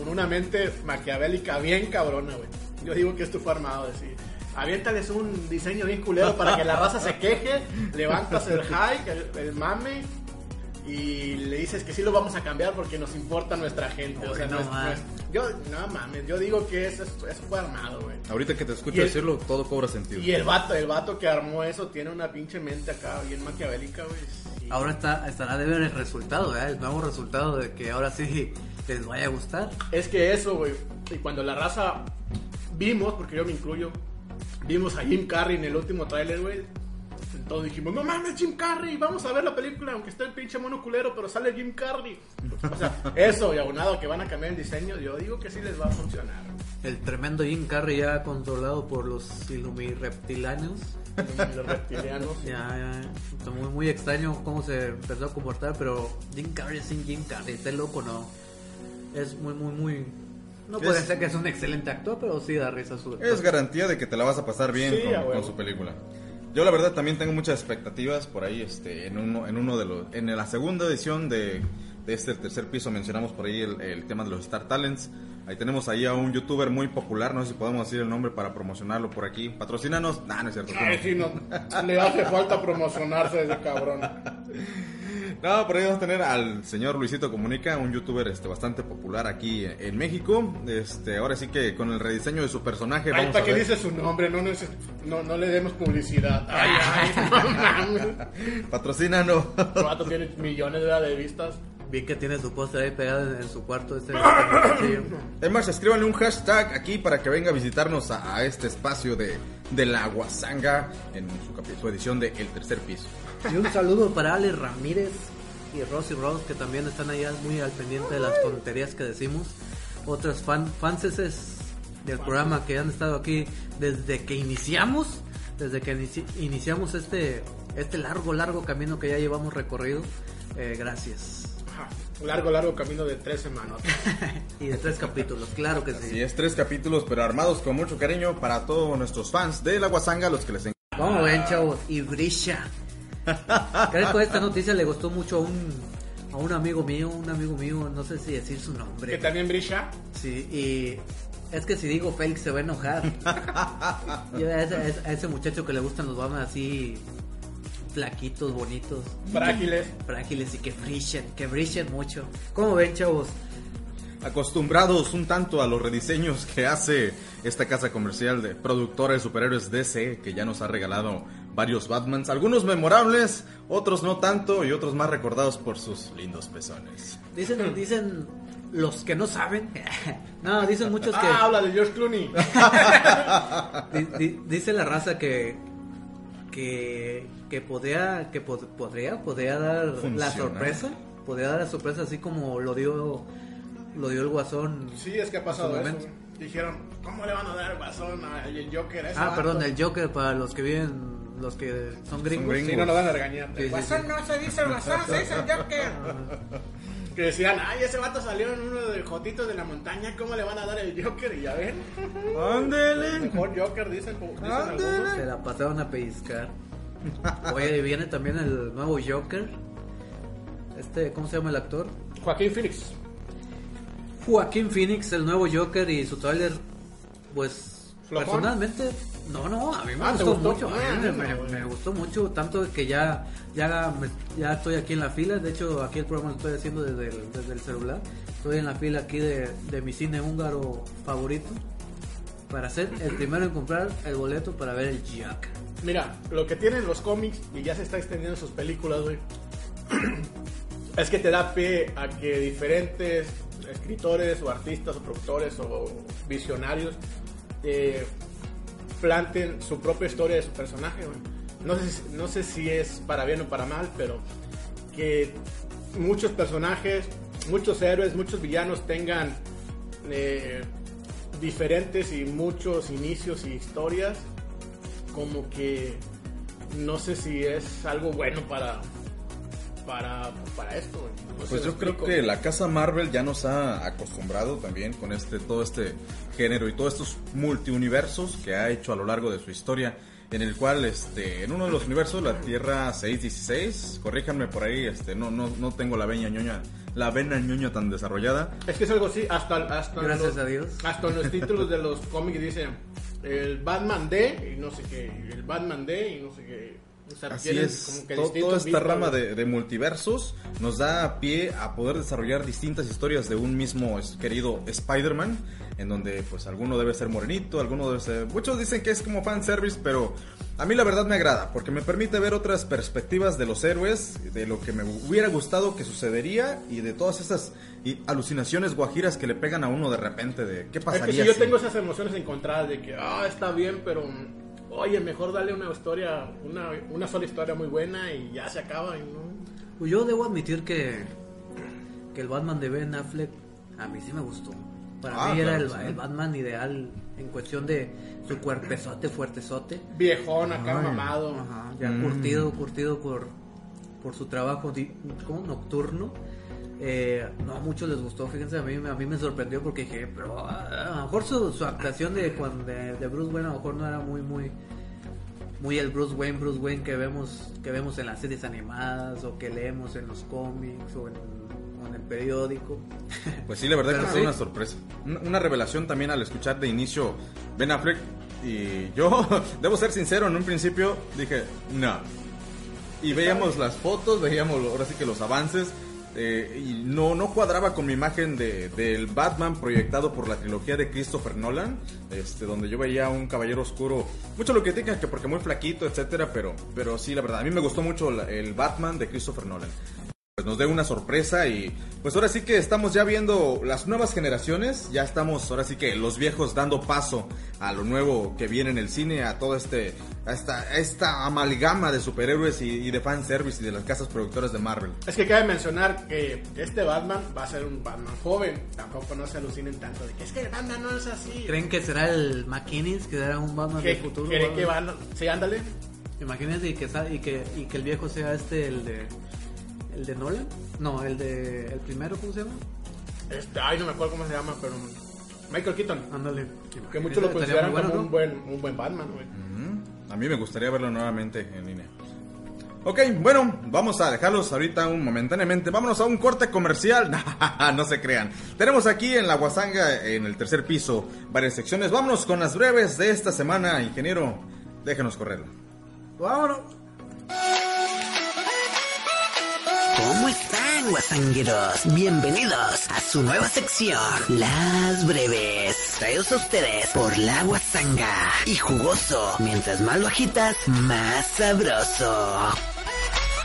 con una mente maquiavélica bien cabrona, güey. Yo digo que esto fue armado, decir. Aviéntales un diseño bien culero para que la raza se queje, levantas el hype, el, el mame y le dices que sí lo vamos a cambiar porque nos importa nuestra gente. o sea, no no es- no más. es- yo, no mames, yo digo que eso, eso fue armado, güey. Ahorita que te escucho Y el- decirlo, todo cobra sentido. Y el vato, el vato que armó eso tiene una pinche mente acá bien maquiavélica, güey. Sí. Ahora está, estará de ver el resultado, ¿verdad? el nuevo resultado de que ahora sí les vaya a gustar. Es que eso, güey. Y cuando la raza vimos, porque yo me incluyo, vimos a Jim Carrey en el último tráiler, güey. Todos dijimos, no mames, Jim Carrey, vamos a ver la película, aunque esté el pinche mono culero, pero sale Jim Carrey. O sea, eso, y aunado que van a cambiar el diseño, yo digo que sí les va a funcionar. El tremendo Jim Carrey ya controlado por los reptilanos. Los reptilianos. Ya, ya, muy, muy extraño cómo se empezó a comportar, pero Jim Carrey sin Jim Carrey, este loco no. Es muy, muy, muy... No Es- puede ser que es un excelente actor, pero sí da risa su Es garantía de que te la vas a pasar bien Sí, con, su película. Yo la verdad también tengo muchas expectativas por ahí, este, en uno, en uno de los, en la segunda edición de, de este tercer piso mencionamos por ahí el, el tema de los Star Talents. Ahí tenemos ahí a un youtuber muy popular, no sé si podemos decir el nombre para promocionarlo por aquí. Patrocínanos. Nah, no es cierto. no. Ay, sí, no, le hace falta promocionarse ese cabrón. No, por ahí vamos a tener al señor Luisito Comunica, un youtuber este, bastante popular aquí en, México. Este, ahora sí que con el rediseño de su personaje Ay, vamos ¿para a qué ver. dice su nombre? No, neces- no, no le demos publicidad. Ay, ay, no. Patrocínanos. El vato tiene millones de vistas. Vi que tiene su póster ahí pegado en, su cuarto. Este, este Es más, escríbanle un hashtag aquí para que venga a visitarnos a, a este espacio de, de la Guasanga en su, su edición de El Tercer Piso. Y un saludo para Ale Ramírez y Rosy Rose, que también están allá muy al pendiente de las tonterías que decimos. Otros fan, fanses del programa que han estado aquí desde que iniciamos, desde que inici- iniciamos este, este largo, largo camino que ya llevamos recorrido. Eh, gracias. Un largo, largo camino de tres semanas. Y de tres capítulos, claro que Y sí. es tres capítulos, pero armados con mucho cariño para todos nuestros fans de la Guasanga, los que les encanta. Vamos ven, chavos. Y Brisha. Creo que esta noticia le gustó mucho a un, a un amigo mío, un amigo mío, no sé si decir su nombre. Que también brilla. Sí, y es que si digo Félix se va a enojar. Yo a ese, a ese- a ese muchacho que le gustan los Batman así flaquitos, bonitos, Frágiles. frágiles y que brillen, que brillen mucho. ¿Cómo ven, chavos? Acostumbrados un tanto a los rediseños que hace esta casa comercial de productora de superhéroes DC, que ya nos ha regalado varios Batmans, algunos memorables, otros no tanto y otros más recordados por sus lindos pezones. Dicen, dicen los que no saben. no, dicen muchos que Ah, habla de George Clooney. di- di- dice la raza que que que podría que pod- podría podría dar la sorpresa, podría dar la sorpresa así como lo dio lo dio el Guasón Sí, es que ha pasado eso. dijeron, ¿cómo le van a dar el guasón al Joker a ese Ah, vato? perdón, el Joker para los que viven, los que son gringos. gringos. Sí, no lo van a regañar. Sí, el sí, guasón sí. no se dice el guasón, se dice el Joker. que decían, ay, ese vato salió en uno de Jotitos de la montaña, ¿cómo le van a dar el Joker? Y ya ven, Ándele. mejor Joker, dicen, dicen algunos. Se la pasaron a pellizcar. Oye, viene también el nuevo Joker. Este, ¿cómo se llama el actor? Joaquín Phoenix. Joaquín Phoenix, el nuevo Joker y su tráiler, pues ¿Flojón? personalmente, no, no, a mí me Ah, ¿te gustó, gustó? mucho, Ah, a mí me, no, me- güey. me gustó mucho, tanto que ya, ya, me- ya estoy aquí en la fila, de hecho aquí el programa lo estoy haciendo desde el, desde el celular, estoy en la fila aquí de, de mi cine húngaro favorito, para ser el primero en comprar el boleto para ver el Joker. Mira, lo que tienen los cómics y ya se está extendiendo en sus películas, güey, es que te da pie a que diferentes escritores o artistas o productores o visionarios eh, planten su propia historia de su personaje. No sé, no sé si es para bien o para mal, pero que muchos personajes, muchos héroes, muchos villanos tengan eh, diferentes y muchos inicios y historias como que no sé si es algo bueno para para para esto. No Pues yo creo que la casa Marvel ya nos ha acostumbrado también con este todo este género y todos estos multiuniversos que ha hecho a lo largo de su historia en el cual este en uno de los universos la Tierra 616 corríjanme por ahí este no no no tengo la veña ñoña la vena ñoña tan desarrollada es que es algo así hasta hasta en Gracias los, a Dios. hasta en los títulos de los cómics dicen el Batman D y no sé qué el Batman D y no sé qué o sea, Así es, como que toda esta rama de, de multiversos nos da pie a poder desarrollar distintas historias de un mismo es- querido Spider-Man, en donde pues alguno debe ser morenito, alguno debe ser... Muchos dicen que es como fanservice, pero a mí la verdad me agrada, porque me permite ver otras perspectivas de los héroes, de lo que me hubiera gustado que sucedería y de todas esas alucinaciones guajiras que le pegan a uno de repente de qué Es pasaría que si yo si- tengo esas emociones encontradas de que, ah, está bien, pero, oye, mejor dale una historia, una, una sola historia muy buena y ya se acaba y no... Pues yo debo admitir que, que el Batman de Ben Affleck a mí sí me gustó. Para Ah, mí era el, sí. el Batman ideal en cuestión de su cuerpezote fuertezote. Viejón acá, Ay. mamado. Ajá, ya Mm. curtido, curtido por, por su trabajo di- ¿cómo? nocturno. Eh, no a muchos les gustó, fíjense, a mí, a mí me sorprendió porque dije, pero ah, a lo mejor su, su actuación de, cuando, de, de Bruce Wayne a lo mejor no era muy, muy, muy el Bruce Wayne, Bruce Wayne que vemos, que vemos en las series animadas o que leemos en los cómics o en, o en el periódico. Pues sí, la verdad Pero que fue sí. una sorpresa. Una revelación también al escuchar de inicio Ben Affleck. Y yo, debo ser sincero, en un principio dije, no. Y veíamos las fotos, veíamos ahora sí que los avances. Eh, y no, no cuadraba con mi imagen de, del Batman proyectado por la trilogía de Christopher Nolan, este, donde yo veía un caballero oscuro. Mucho lo critican que porque muy flaquito, etcétera, pero, pero sí, la verdad, a mí me gustó mucho el Batman de Christopher Nolan pues nos dé una sorpresa y pues ahora sí que estamos ya viendo las nuevas generaciones, ya estamos ahora sí que los viejos dando paso a lo nuevo que viene en el cine, a todo este, a esta, a esta amalgama de superhéroes y, y de fanservice y de las casas productoras de Marvel. Es que cabe mencionar que este Batman va a ser un Batman joven. Tampoco no se alucinen tanto de que es que el Batman no es así. ¿Creen que será el McKinney, que será un Batman que, del futuro? creen que van... Sí, ándale. Imagínense y que, y que y que el viejo sea este el de el de Nolan, no, el de el primero, ¿cómo se llama? Este, ay, no me acuerdo cómo se llama, pero... Michael Keaton. Ándale. Que muchos lo consideran como un, buen, un buen Batman, güey. A mí me gustaría verlo nuevamente en línea. Ok, bueno, vamos a dejarlos ahorita un momentáneamente. Vámonos a un corte comercial. no se crean. Tenemos aquí en la Guasanga, en el tercer piso, varias secciones. Vámonos con las breves de esta semana, ingeniero. Déjenos correrlo. Vámonos. ¿Cómo están, guasangueros? Bienvenidos a su nueva sección, Las Breves. Traídos a ustedes por la guasanga. Y jugoso, mientras más lo más sabroso.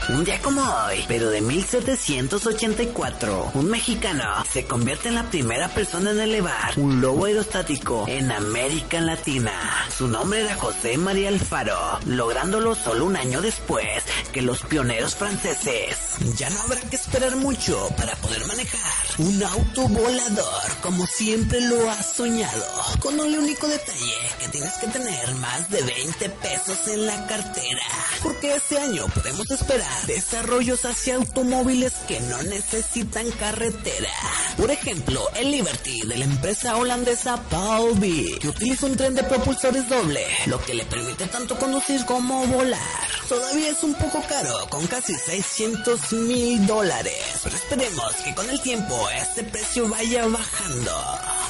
Un día como hoy, pero de 1784, un mexicano se convierte en la primera persona en elevar un globo aerostático en América Latina. Su nombre era José María Alfaro, lográndolo solo un año después que los pioneros franceses. Ya no habrá que esperar mucho para poder manejar un auto volador como siempre lo has soñado. Con un único detalle que tienes que tener más de 20 pesos en la cartera. Porque este año podemos esperar desarrollos hacia automóviles que no necesitan carretera. Por ejemplo, el Liberty de la empresa holandesa Paulby, que utiliza un tren de propulsores doble, lo que le permite tanto conducir como volar. Todavía es un poco caro, con casi 600 mil dólares, pero esperemos que con el tiempo este precio vaya bajando.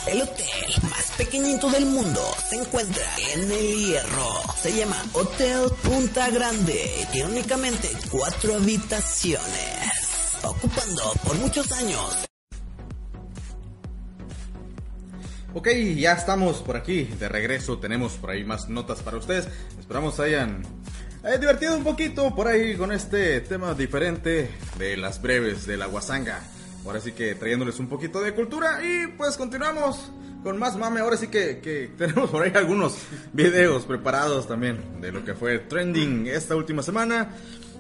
El hotel más pequeñito del mundo se encuentra en el Hierro. Se llama Hotel Punta Grande y tiene únicamente cuatro habitaciones, ocupando por muchos años Ok, ya estamos por aquí de regreso. Tenemos por ahí más notas para ustedes. Esperamos hayan eh, divertido un poquito por ahí con este tema diferente de las breves de la guasanga. Ahora sí que trayéndoles un poquito de cultura y pues continuamos con más mame. Ahora sí que, que tenemos por ahí algunos videos preparados también de lo que fue trending esta última semana.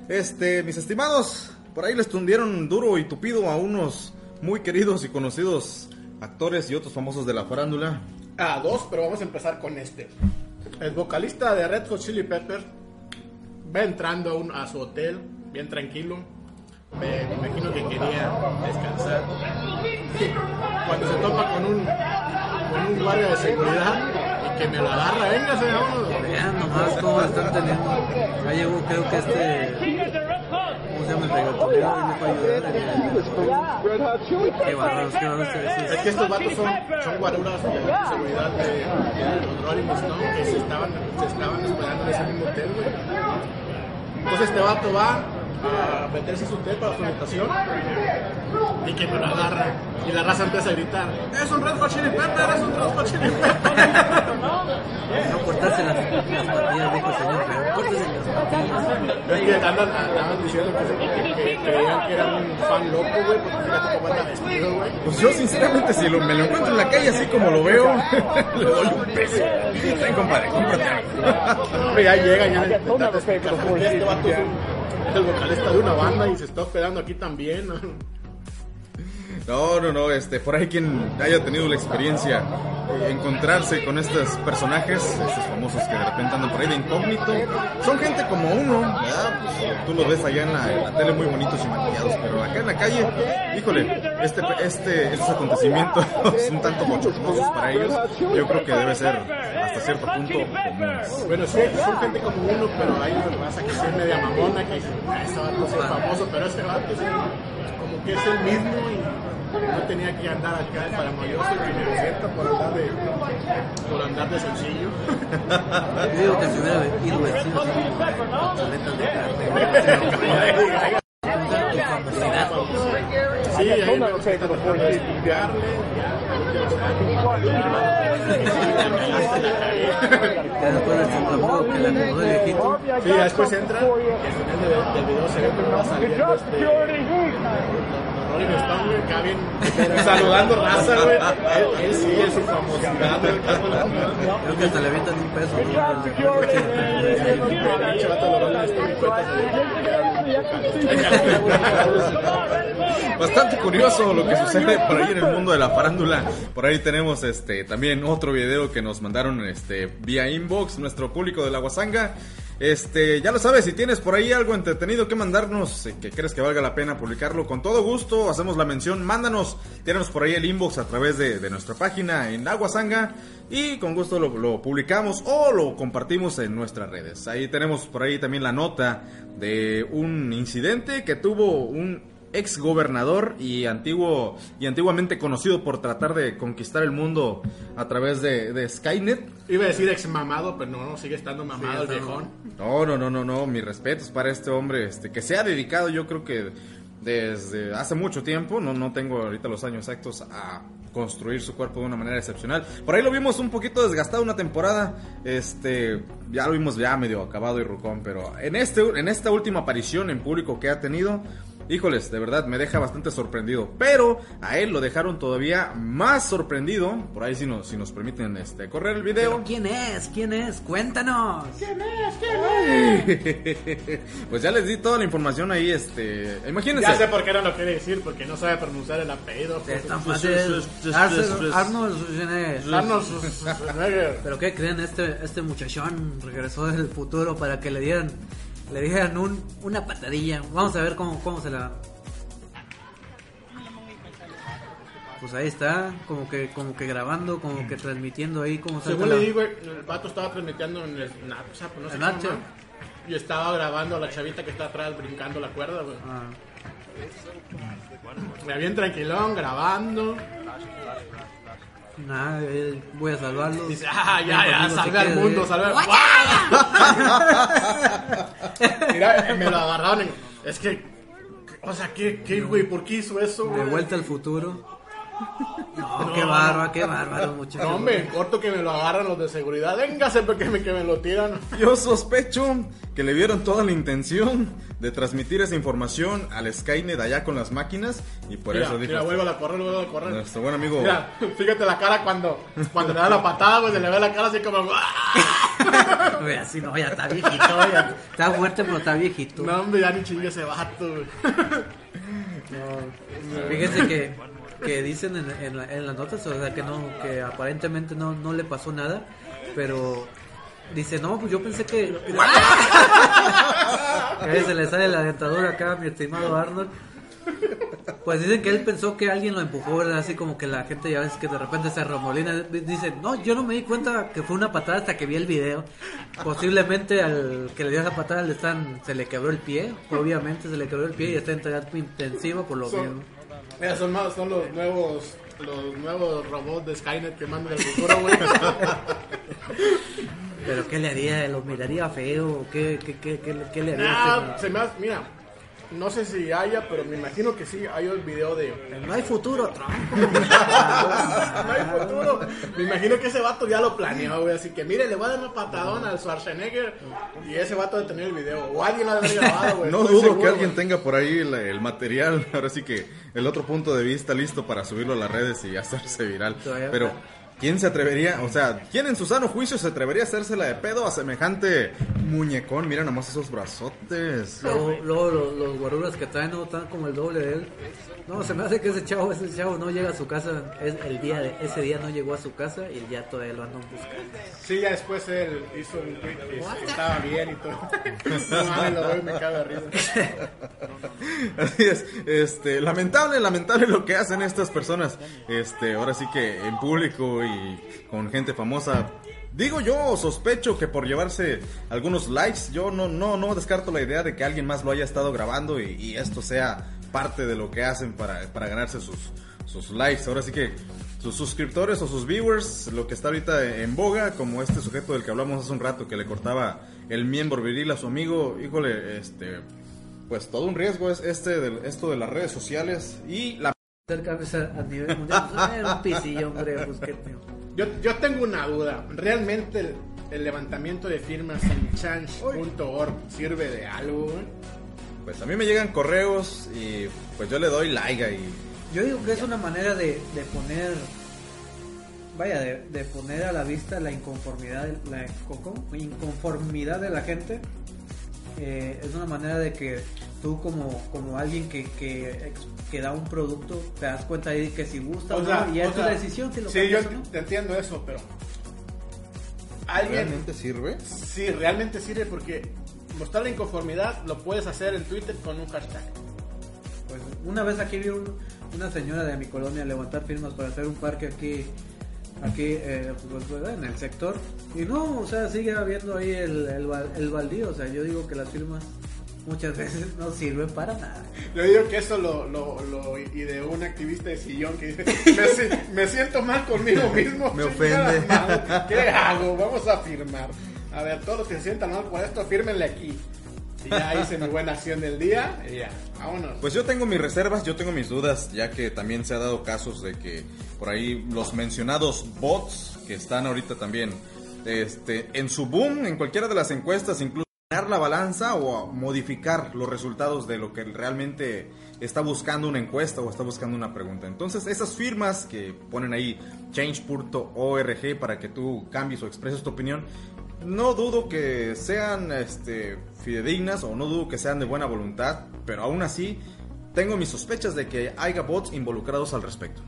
Este, mis estimados, por ahí les tundieron duro y tupido a unos muy queridos y conocidos actores y otros famosos de la farándula. A dos, pero vamos a empezar con este. El vocalista de Red Hot Chili Peppers va entrando a, un- a su hotel, bien tranquilo. Me, me imagino que quería descansar. Cuando se topa con un, con un guardia de seguridad y que me lo agarra, venga, vámonos. Vean nomás cómo están teniendo. Ya llegó, creo que este. ¿Cómo se llama el reggaetonero? Me puede ayudar. Qué bárbaros, qué bárbaros. Es que estos vatos son, son guaruras de seguridad de, de los Rolling Stones que se estaban, se estaban hospedando en ese mismo hotel, güey. Entonces este vato va a meterse su hotel para su habitación y que me lo agarra. Y la raza empieza a gritar, es un Red Hot Chili Pepper, es un Red Hot Chili Pepper. No cortarse las, las patillas, dijo el señor feo. Córtese las patillas. Es que andan, andaban diciendo que, creían que era un fan loco, güey, porque fíjate cómo anda vestido, güey. Pues yo sinceramente si lo, me lo encuentro en la calle así como lo veo, le doy un peso. Ten compadre, cómprate algo. Ya llegan, ya Este vato el vocalista de una banda y se está hospedando aquí también. ¿No? No, no, este, por ahí quien haya tenido la experiencia de encontrarse con estos personajes, estos famosos que de repente andan por ahí de incógnito, son gente como uno, ¿verdad? Pues, tú los ves allá en la, tele muy bonitos y maquillados, pero acá en la calle, híjole, este, este, estos acontecimientos son tanto bochornosos para ellos, yo creo que debe ser hasta cierto punto comunes. Bueno, sí, son gente como uno, pero hay una raza que es media mamona, que "Ah, ese vato es famoso, pero ese vato sí, como que es el mismo y no tenía que andar acá para sienta por andar de, por andar de sencillo. Yo digo que se hubiera ido vestido así, con chuletas de. Sí, ahí me gusta. Sí, después entra y al final del, video se ve va saliendo Rolling Stones, güey, acá bien saludando raza, güey. Él, él sí es su famosidad, güey. Creo que hasta le avientan un peso. Bastante curioso lo que sucede por ahí en el mundo de la farándula. Por ahí tenemos este también otro video que nos mandaron este vía inbox nuestro público de la Guasanga. Este, ya lo sabes, si tienes por ahí algo entretenido que mandarnos, eh, que crees que valga la pena publicarlo, con todo gusto hacemos la mención, mándanos, tíranos por ahí el inbox a través de, nuestra página en Aguasanga y con gusto lo, lo publicamos o lo compartimos en nuestras redes. Ahí tenemos por ahí también la nota de un incidente que tuvo un ex gobernador y antiguo y antiguamente conocido por tratar de conquistar el mundo a través de, de Skynet. Iba a decir ex mamado, pero no, sigue estando mamado el viejón. No, no, no, no, no, mis respetos para este hombre, este, que se ha dedicado, yo creo que desde hace mucho tiempo, no, no tengo ahorita los años exactos, a construir su cuerpo de una manera excepcional. Por ahí lo vimos un poquito desgastado una temporada, este, ya lo vimos ya medio acabado y rucón, pero en este, en esta última aparición en público que ha tenido, Híjoles, de verdad me deja bastante sorprendido. Pero a él lo dejaron todavía más sorprendido. Por ahí si nos, si nos permiten este, correr el video. ¿Pero ¿Quién es? ¿Quién es? Cuéntanos. ¿Quién es? ¿Quién es? pues ya les di toda la información ahí, este. Imagínense. Ya sé por qué no lo quiere decir, porque no sabe pronunciar el apellido. Es tan fácil. Arnold Arnold Schwarzenegger. Arnold Schwarzenegger. ¿Pero qué creen? Este, este muchachón regresó del futuro para que le dieran le dijeron un, una patadilla. Vamos a ver cómo, cómo se la. Pues ahí está, como que, como que grabando, como que transmitiendo ahí como Según le digo, el vato estaba transmitiendo en el WhatsApp, no sé cómo, Y estaba grabando a la chavita que está atrás brincando la cuerda, güey. Ah. Bien tranquilón, grabando. Nada, voy a salvarlo. Dice, ah, ya, ya, salve al mundo, salve al Mira, me lo agarraron. Es que, o sea, ¿qué, qué, güey? ¿Por qué hizo eso, güey? De vuelta al futuro. No, qué bárbaro, qué bárbaro, muchachos. No, hombre, corto que me lo agarran los de seguridad. Véngase porque me, que me lo tiran. Yo sospecho que le vieron toda la intención de transmitir esa información al Skynet allá con las máquinas y por eso dijo. Mira, vuelve a correr, vuelve a correr. Nuestro buen amigo. Mira, fíjate la cara cuando, cuando le da la patada, güey, se le ve la cara así como. Güey, así no, ya está viejito, ya está fuerte, pero está viejito. No, hombre, ya ni chingue ese vato, güey. No, fíjense que que dicen en, en, en, las notas, o sea, que no, que aparentemente no, no le pasó nada, pero dice, no, pues yo pensé que... se le sale la dentadura acá, mi estimado Arnold. Pues dicen que él pensó que alguien lo empujó, ¿verdad? Así como que la gente ya ves que de repente se remolina. Dice, no, yo no me di cuenta que fue una patada hasta que vi el video. Posiblemente al que le dio esa patada le están, se le quebró el pie. Obviamente se le quebró el pie y está en terapia intensiva por lo mismo. Mira, son, más, son los nuevos los nuevos robots de Skynet que mandan el futuro, güey. Pero ¿qué le haría? ¿Lo miraría feo? ¿Qué, qué, qué, qué, le haría? Nah, se me hace, mira, no sé si haya, pero me imagino que sí. Hay un video de. No hay futuro, Trump. no hay futuro. Me imagino que ese vato ya lo planeó, güey. Así que mire, le voy a dar una patadona al Schwarzenegger. Y ese vato de tener el video. O alguien lo ha grabado, güey. No dudo que alguien tenga por ahí el, material. Ahora sí que el otro punto de vista listo para subirlo a las redes y hacerse viral. Pero. ¿Quién se atrevería, o sea, quién en su sano juicio se atrevería a hacérsela de pedo a semejante muñecón? Mira nomás esos brazotes. Luego, los, los guaruras que traen no están como el doble de él. No, se me hace que ese chavo, ese chavo no llega a su casa, es el día de, ese día no llegó a su casa y ya todavía lo andan buscando. Sí, ya después él hizo un tweet que estaba bien y todo. No lo veo y me cago de risa. Así es, este, lamentable, lamentable lo que hacen estas personas, este, ahora sí que en público y con gente famosa. Digo yo, sospecho que por llevarse algunos likes, yo no, no, no descarto la idea de que alguien más lo haya estado grabando y, esto sea parte de lo que hacen para, para ganarse sus, sus likes. Ahora sí que sus suscriptores o sus viewers, lo que está ahorita en boga, como este sujeto del que hablamos hace un rato, que le cortaba el miembro viril a su amigo, híjole, este, pues todo un riesgo es este, esto de las redes sociales y la... Yo, yo tengo una duda, ¿realmente el, el levantamiento de firmas en change.org sirve de algo? pues a mí me llegan correos y pues yo le doy like ahí. Yo digo que es una manera de, poner, vaya, de, poner a la vista la inconformidad, la inconformidad de la gente. Eh, es una manera de que tú como, como alguien que, que, da un producto te das cuenta de que si gusta o, no, y es tu decisión si lo Sí, yo te entiendo eso, pero... ¿Alguien, ¿Realmente sirve? Sí, realmente sirve porque mostrar la inconformidad lo puedes hacer en Twitter con un hashtag. Pues una vez aquí vi una señora de mi colonia levantar firmas para hacer un parque aquí aquí eh, pues, pues, en el sector y no, o sea, sigue habiendo ahí el, el, baldío, o sea, yo digo que las firmas muchas veces no sirven para nada. Yo digo que eso lo, lo, lo ideó un activista de sillón que dice, me, me siento mal conmigo mismo. me ofende. ¿Qué hago? Vamos a firmar. A ver, todos los que se sientan mal por esto, fírmenle aquí. Ya hice mi buena acción del día y ya, vámonos. Pues yo tengo mis reservas, yo tengo mis dudas, ya que también se ha dado casos de que por ahí los mencionados bots que están ahorita también este, en su boom, en cualquiera de las encuestas, incluso la balanza o modificar los resultados de lo que realmente está buscando una encuesta o está buscando una pregunta. Entonces, esas firmas que ponen ahí change.org para que tú cambies o expreses tu opinión, no dudo que sean este, fidedignas o no dudo que sean de buena voluntad, pero aún así tengo mis sospechas de que haya bots involucrados al respecto.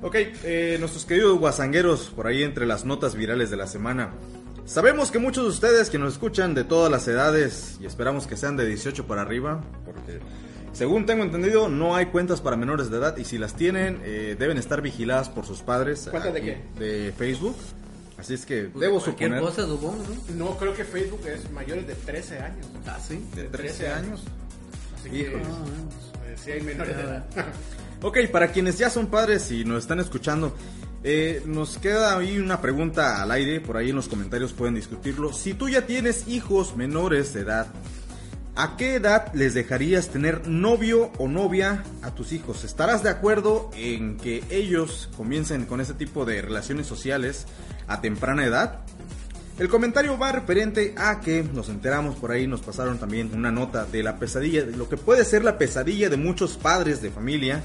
Ok, eh, nuestros queridos guasangueros, por ahí entre las notas virales de la semana. Sabemos que muchos de ustedes que nos escuchan de todas las edades y esperamos que sean de 18 para arriba, porque según tengo entendido no hay cuentas para menores de edad y si las tienen eh, deben estar vigiladas por sus padres. ¿Cuentas de aquí, qué? De Facebook. Así es que Pues debo suponer cosa, supongo, ¿no? No, creo que Facebook es mayores de 13 años. Ah, sí. de 13 13 años. Así que Híjole. eh, sí hay menores de edad. Ok, para quienes ya son padres y nos están escuchando, eh, nos queda ahí una pregunta al aire, por ahí en los comentarios pueden discutirlo. Si tú ya tienes hijos menores de edad, ¿a qué edad les dejarías tener novio o novia a tus hijos? ¿Estarás de acuerdo en que ellos comiencen con ese tipo de relaciones sociales a temprana edad? El comentario va referente a que nos enteramos por ahí, nos pasaron también una nota de la pesadilla, de lo que puede ser la pesadilla de muchos padres de familia,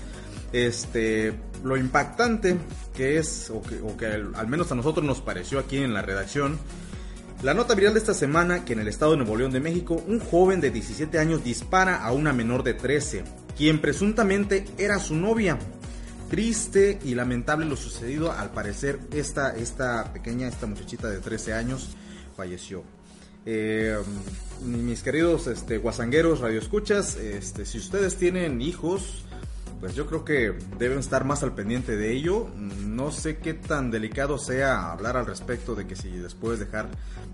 este, lo impactante que es, o que, al menos a nosotros nos pareció aquí en la redacción, la nota viral de esta semana que en el estado de Nuevo León de México, un joven de 17 años dispara a una menor de 13, quien presuntamente era su novia. Triste y lamentable lo sucedido, al parecer esta, esta pequeña, esta muchachita de 13 años falleció. Eh, mis queridos este, guasangueros, radioescuchas, este, si ustedes tienen hijos, pues yo creo que deben estar más al pendiente de ello. No sé qué tan delicado sea hablar al respecto de que si después dejar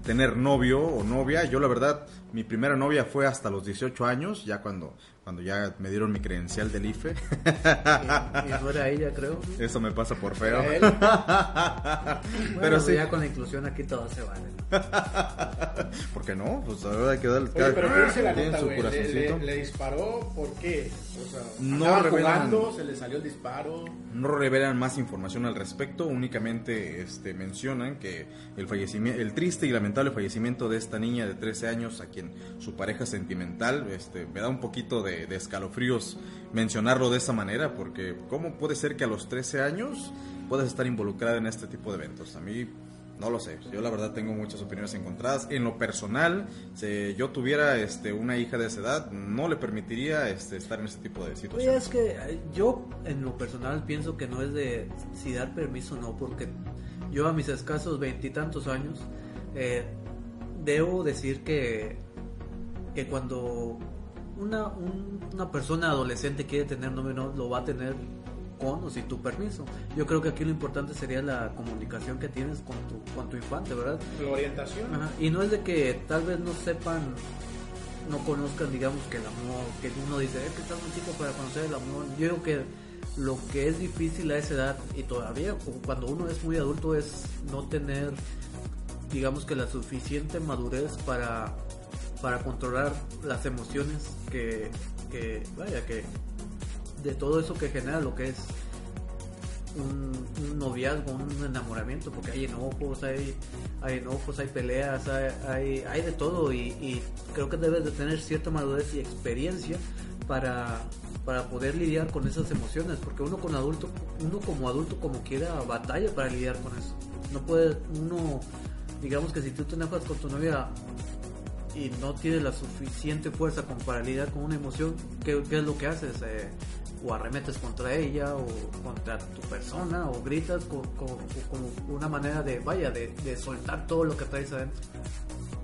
tener novio o novia. Yo la verdad, mi primera novia fue hasta los 18 años, ya cuando, cuando ya me dieron mi credencial del IFE. Y, y no era ella, creo. Eso me pasa por feo. Bueno, Pero sí, ya con la inclusión aquí todo se vale. ¿no? ¿por qué no? Pues ahora hay que darle Oye, pero ¿qué dice la nota, güey? Le, le- le disparó, ¿por qué? O sea, No revelan- jugando, se le salió el disparo. No revelan más información al respecto, únicamente este, mencionan que el fallecimiento, el triste y lamentable fallecimiento de esta niña de 13 años a quien su pareja sentimental, este, me da un poquito de, de escalofríos mencionarlo de esa manera, porque ¿cómo puede ser que a los 13 años puedas estar involucrada en este tipo de eventos? A mí no lo sé, yo la verdad tengo muchas opiniones encontradas. En lo personal, si yo tuviera este, una hija de esa edad, no le permitiría este, estar en este tipo de Oye, situaciones. es que eh, yo en lo personal pienso que no es de si dar permiso o no, porque yo a mis escasos veintitantos años eh, debo decir que, que cuando una, un- una persona adolescente quiere tener novio, no lo va a tener con o sin tu permiso. Yo creo que aquí lo importante sería la comunicación que tienes con tu, con tu infante, ¿verdad? La orientación. Ajá, Y no es de que tal vez no sepan, no conozcan, digamos, que el amor, que uno dice, es que está muy chico para conocer el amor. Yo creo que lo que es difícil a esa edad, y todavía cu- cuando uno es muy adulto, es no tener, digamos que la suficiente madurez para, para controlar las emociones que, que, vaya, que de todo eso que genera lo que es un, noviazgo, un enamoramiento, porque hay enojos, hay, hay enojos, hay peleas, hay, hay, hay de todo y, y creo que debes de tener cierta madurez y experiencia para, para poder lidiar con esas emociones, porque uno con adulto, uno como adulto como quiera batalla para lidiar con eso. No puede uno, digamos que si tú te enojas con tu novia y no tienes la suficiente fuerza como para lidiar con una emoción, ¿qué, qué es lo que haces? Eh, o arremetes contra ella o contra tu persona o gritas co- co- como una manera de, vaya, de, de soltar todo lo que traes adentro.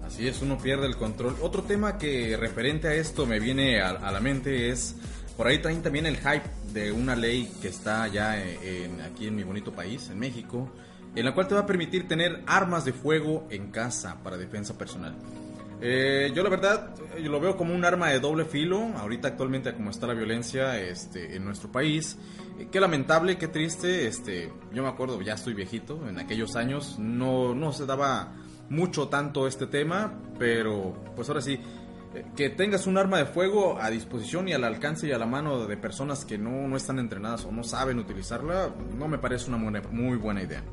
Así es, uno pierde el control. Otro tema que referente a esto me viene a, a la mente es, por ahí traen también el hype de una ley que está ya en- aquí en mi bonito país, en México, en la cual te va a permitir tener armas de fuego en casa para defensa personal. Eh, yo la verdad lo veo como un arma de doble filo, ahorita actualmente como está la violencia este, en nuestro país. Eh, qué lamentable, qué triste, este, yo me acuerdo, ya estoy viejito, en aquellos años no, no se daba mucho tanto este tema, pero pues ahora sí, eh, que tengas un arma de fuego a disposición y al alcance y a la mano de personas que no, no están entrenadas o no saben utilizarla, no me parece una muy, muy buena idea.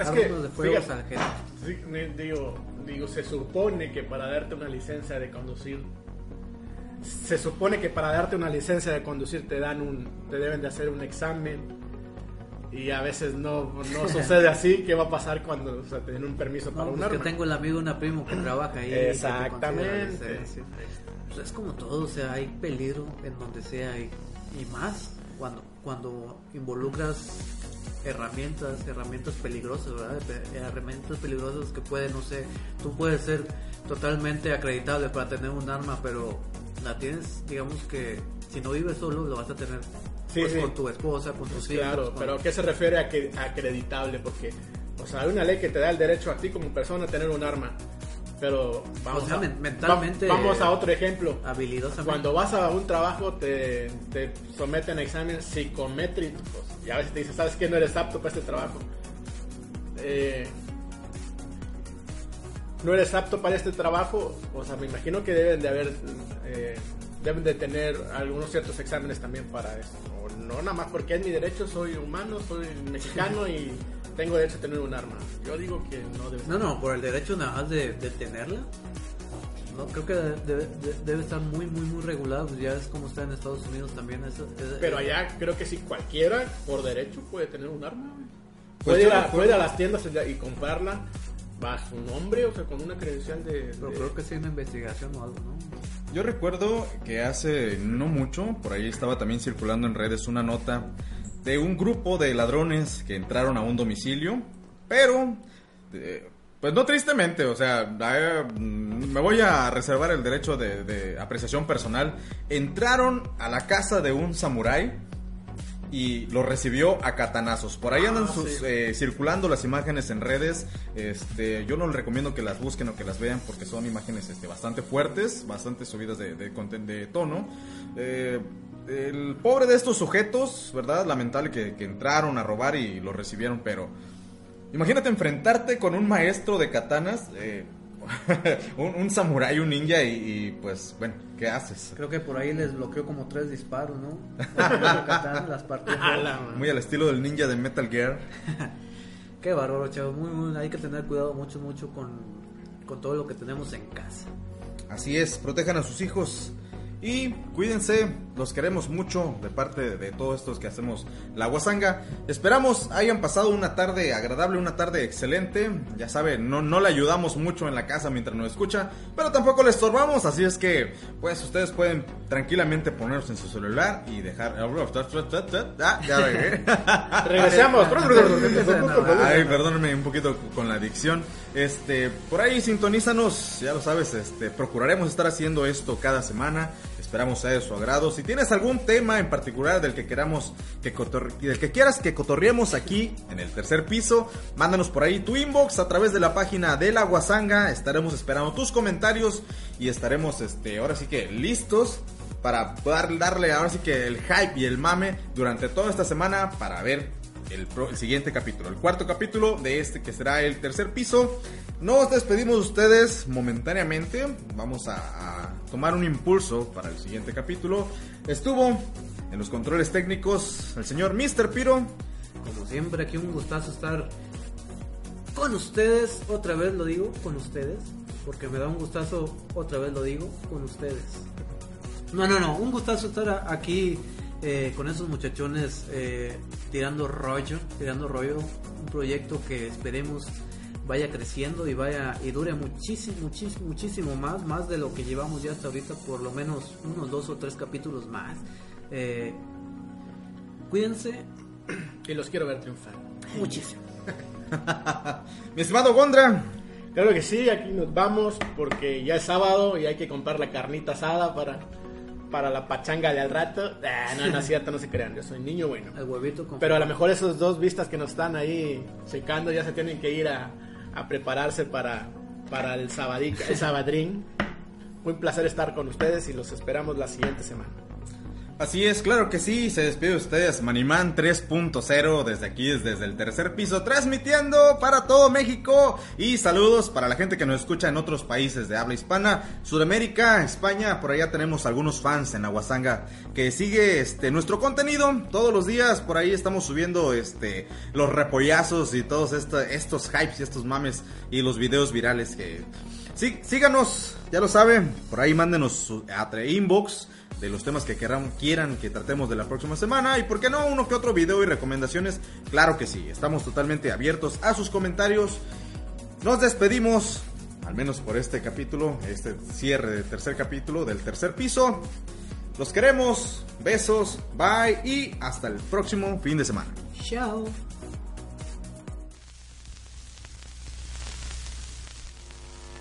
Es que, de fuego fíjate, sargento. sí, ne- digo, digo, se supone que para darte una licencia de conducir, se supone que para darte una licencia de conducir te dan un, te deben de hacer un examen y a veces no, no sucede así. ¿Qué va a pasar cuando o sea, te den un permiso para No, un pues que arma? tengo el amigo primo que trabaja ahí. que te Exactamente. Pues es como todo, o sea, hay peligro en donde sea y, y más cuando, cuando involucras herramientas, herramientas peligrosas, ¿verdad? Herramientas peligrosas que pueden, no sé, tú puedes ser totalmente acreditable para tener un arma, pero la tienes, digamos que si no vives solo, lo vas a tener Sí, pues, sí. con tu esposa, con tus hijos. Claro, con- pero ¿qué se refiere a que acreditable? Porque, o sea, hay una ley que te da el derecho a ti como persona a tener un arma. Pero vamos, O sea, a, men- mentalmente- va- vamos a otro ejemplo. habilidosamente. Cuando vas a un trabajo te, te someten a exámenes psicométricos y a veces te dicen, ¿sabes qué? No eres apto para este trabajo. Eh, no eres apto para este trabajo, o sea, me imagino que deben de haber, eh, deben de tener algunos ciertos exámenes también para eso. No nada más porque es mi derecho, soy humano, soy mexicano y tengo derecho a tener un arma. Yo digo que no debe No, no, por el derecho nada más de, de tenerla. No, creo que debe, de- debe estar muy, muy, muy regulado. Pues ya es como está en Estados Unidos también. Eso, es- Pero es- allá creo que si cualquiera por derecho puede tener un arma. Pues puede, yo ir a, recuerdo- puede ir a las tiendas y comprarla va a su nombre, o sea, con una credencial de... Pero de- creo que sí hay una investigación o algo, ¿no? Yo recuerdo que hace no mucho, por ahí estaba también circulando en redes una nota de un grupo de ladrones que entraron a un domicilio, pero, eh, pues no tristemente, o sea, eh, mm, me voy a reservar el derecho de, de apreciación personal. Entraron a la casa de un samurái y lo recibió a catanazos. Por ahí andan Ah, sus, sí. eh, circulando las imágenes en redes. Este, yo no les recomiendo que las busquen o que las vean porque son imágenes este, bastante fuertes, bastante subidas de, de, conten- de tono. Eh, el pobre de estos sujetos, ¿verdad? Lamentable que, que entraron a robar y lo recibieron, pero imagínate enfrentarte con un maestro de katanas, eh, un, un samurái, un ninja y, y, pues, bueno, ¿qué haces? Creo que por ahí les bloqueó como tres disparos, ¿no? Las. Muy al estilo del ninja de Metal Gear. Qué bárbaro, chavos. Muy, muy, hay que tener cuidado mucho, mucho con, con todo lo que tenemos en casa. Así es, protejan a sus hijos y cuídense, los queremos mucho de parte de todos estos que hacemos la guasanga. Esperamos hayan pasado una tarde agradable, una tarde excelente. Ya saben, no, no le ayudamos mucho en la casa mientras nos escucha, pero tampoco le estorbamos, así es que pues ustedes pueden tranquilamente ponerlos en su celular y dejar... Ah, ya regué. Regresamos. Ay, perdónenme un poquito con la adicción. Este, por ahí sintonízanos, ya lo sabes, este, procuraremos estar haciendo esto cada semana. Esperamos sea de su agrado. Si tienes algún tema en particular del que queramos que del que quieras que cotorriemos aquí en el tercer piso, mándanos por ahí tu inbox a través de la página de la Guasanga. Estaremos esperando tus comentarios y estaremos este, ahora sí que listos para dar- darle ahora sí que el hype y el mame durante toda esta semana para ver el, pro- el siguiente capítulo, el cuarto capítulo de este que será el tercer piso. Nos despedimos de ustedes momentáneamente. Vamos a, a tomar un impulso para el siguiente capítulo. Estuvo en los controles técnicos el señor Mr. Piro. Como siempre, aquí un gustazo estar con ustedes. Otra vez lo digo, con ustedes. Porque me da un gustazo, otra vez lo digo, con ustedes. No, no, no, un gustazo estar aquí eh, con esos muchachones eh, tirando rollo, tirando rollo. Un proyecto que esperemos vaya creciendo y vaya y dure muchísimo, muchísimo, muchísimo más, más de lo que llevamos ya hasta ahorita, por lo menos unos dos o tres capítulos más. Eh, cuídense Y los quiero ver triunfar. muchísimo. Mi estimado Gondra. Claro que sí, aquí nos vamos porque ya es sábado y hay que comprar la carnita asada para, para la pachanga de al rato. Ah, no, no es cierto, no se crean, yo soy niño bueno. El huevito con Pero a lo mejor esos dos vistas que nos están ahí secando ya se tienen que ir a, a prepararse para, para el, sabadica, el sabadrín. Fue un placer estar con ustedes y los esperamos la siguiente semana. Así es, claro que sí, se despide de ustedes Maniman 3.0 desde aquí, desde el tercer piso, transmitiendo para todo México. Y saludos para la gente que nos escucha en otros países de habla hispana, Sudamérica, España, por allá tenemos algunos fans en Aguasanga que sigue este nuestro contenido todos los días, por ahí estamos subiendo este los repollazos y todos estos hypes y estos mames y los videos virales que sí, síganos, ya lo saben, por ahí mándenos su inbox de los temas que quieran, que tratemos de la próxima semana. Y por qué no, uno que otro video y recomendaciones. Claro que sí, estamos totalmente abiertos a sus comentarios. Nos despedimos, al menos por este capítulo, este cierre del tercer capítulo del tercer piso. Los queremos, besos, bye y hasta el próximo fin de semana. Chao.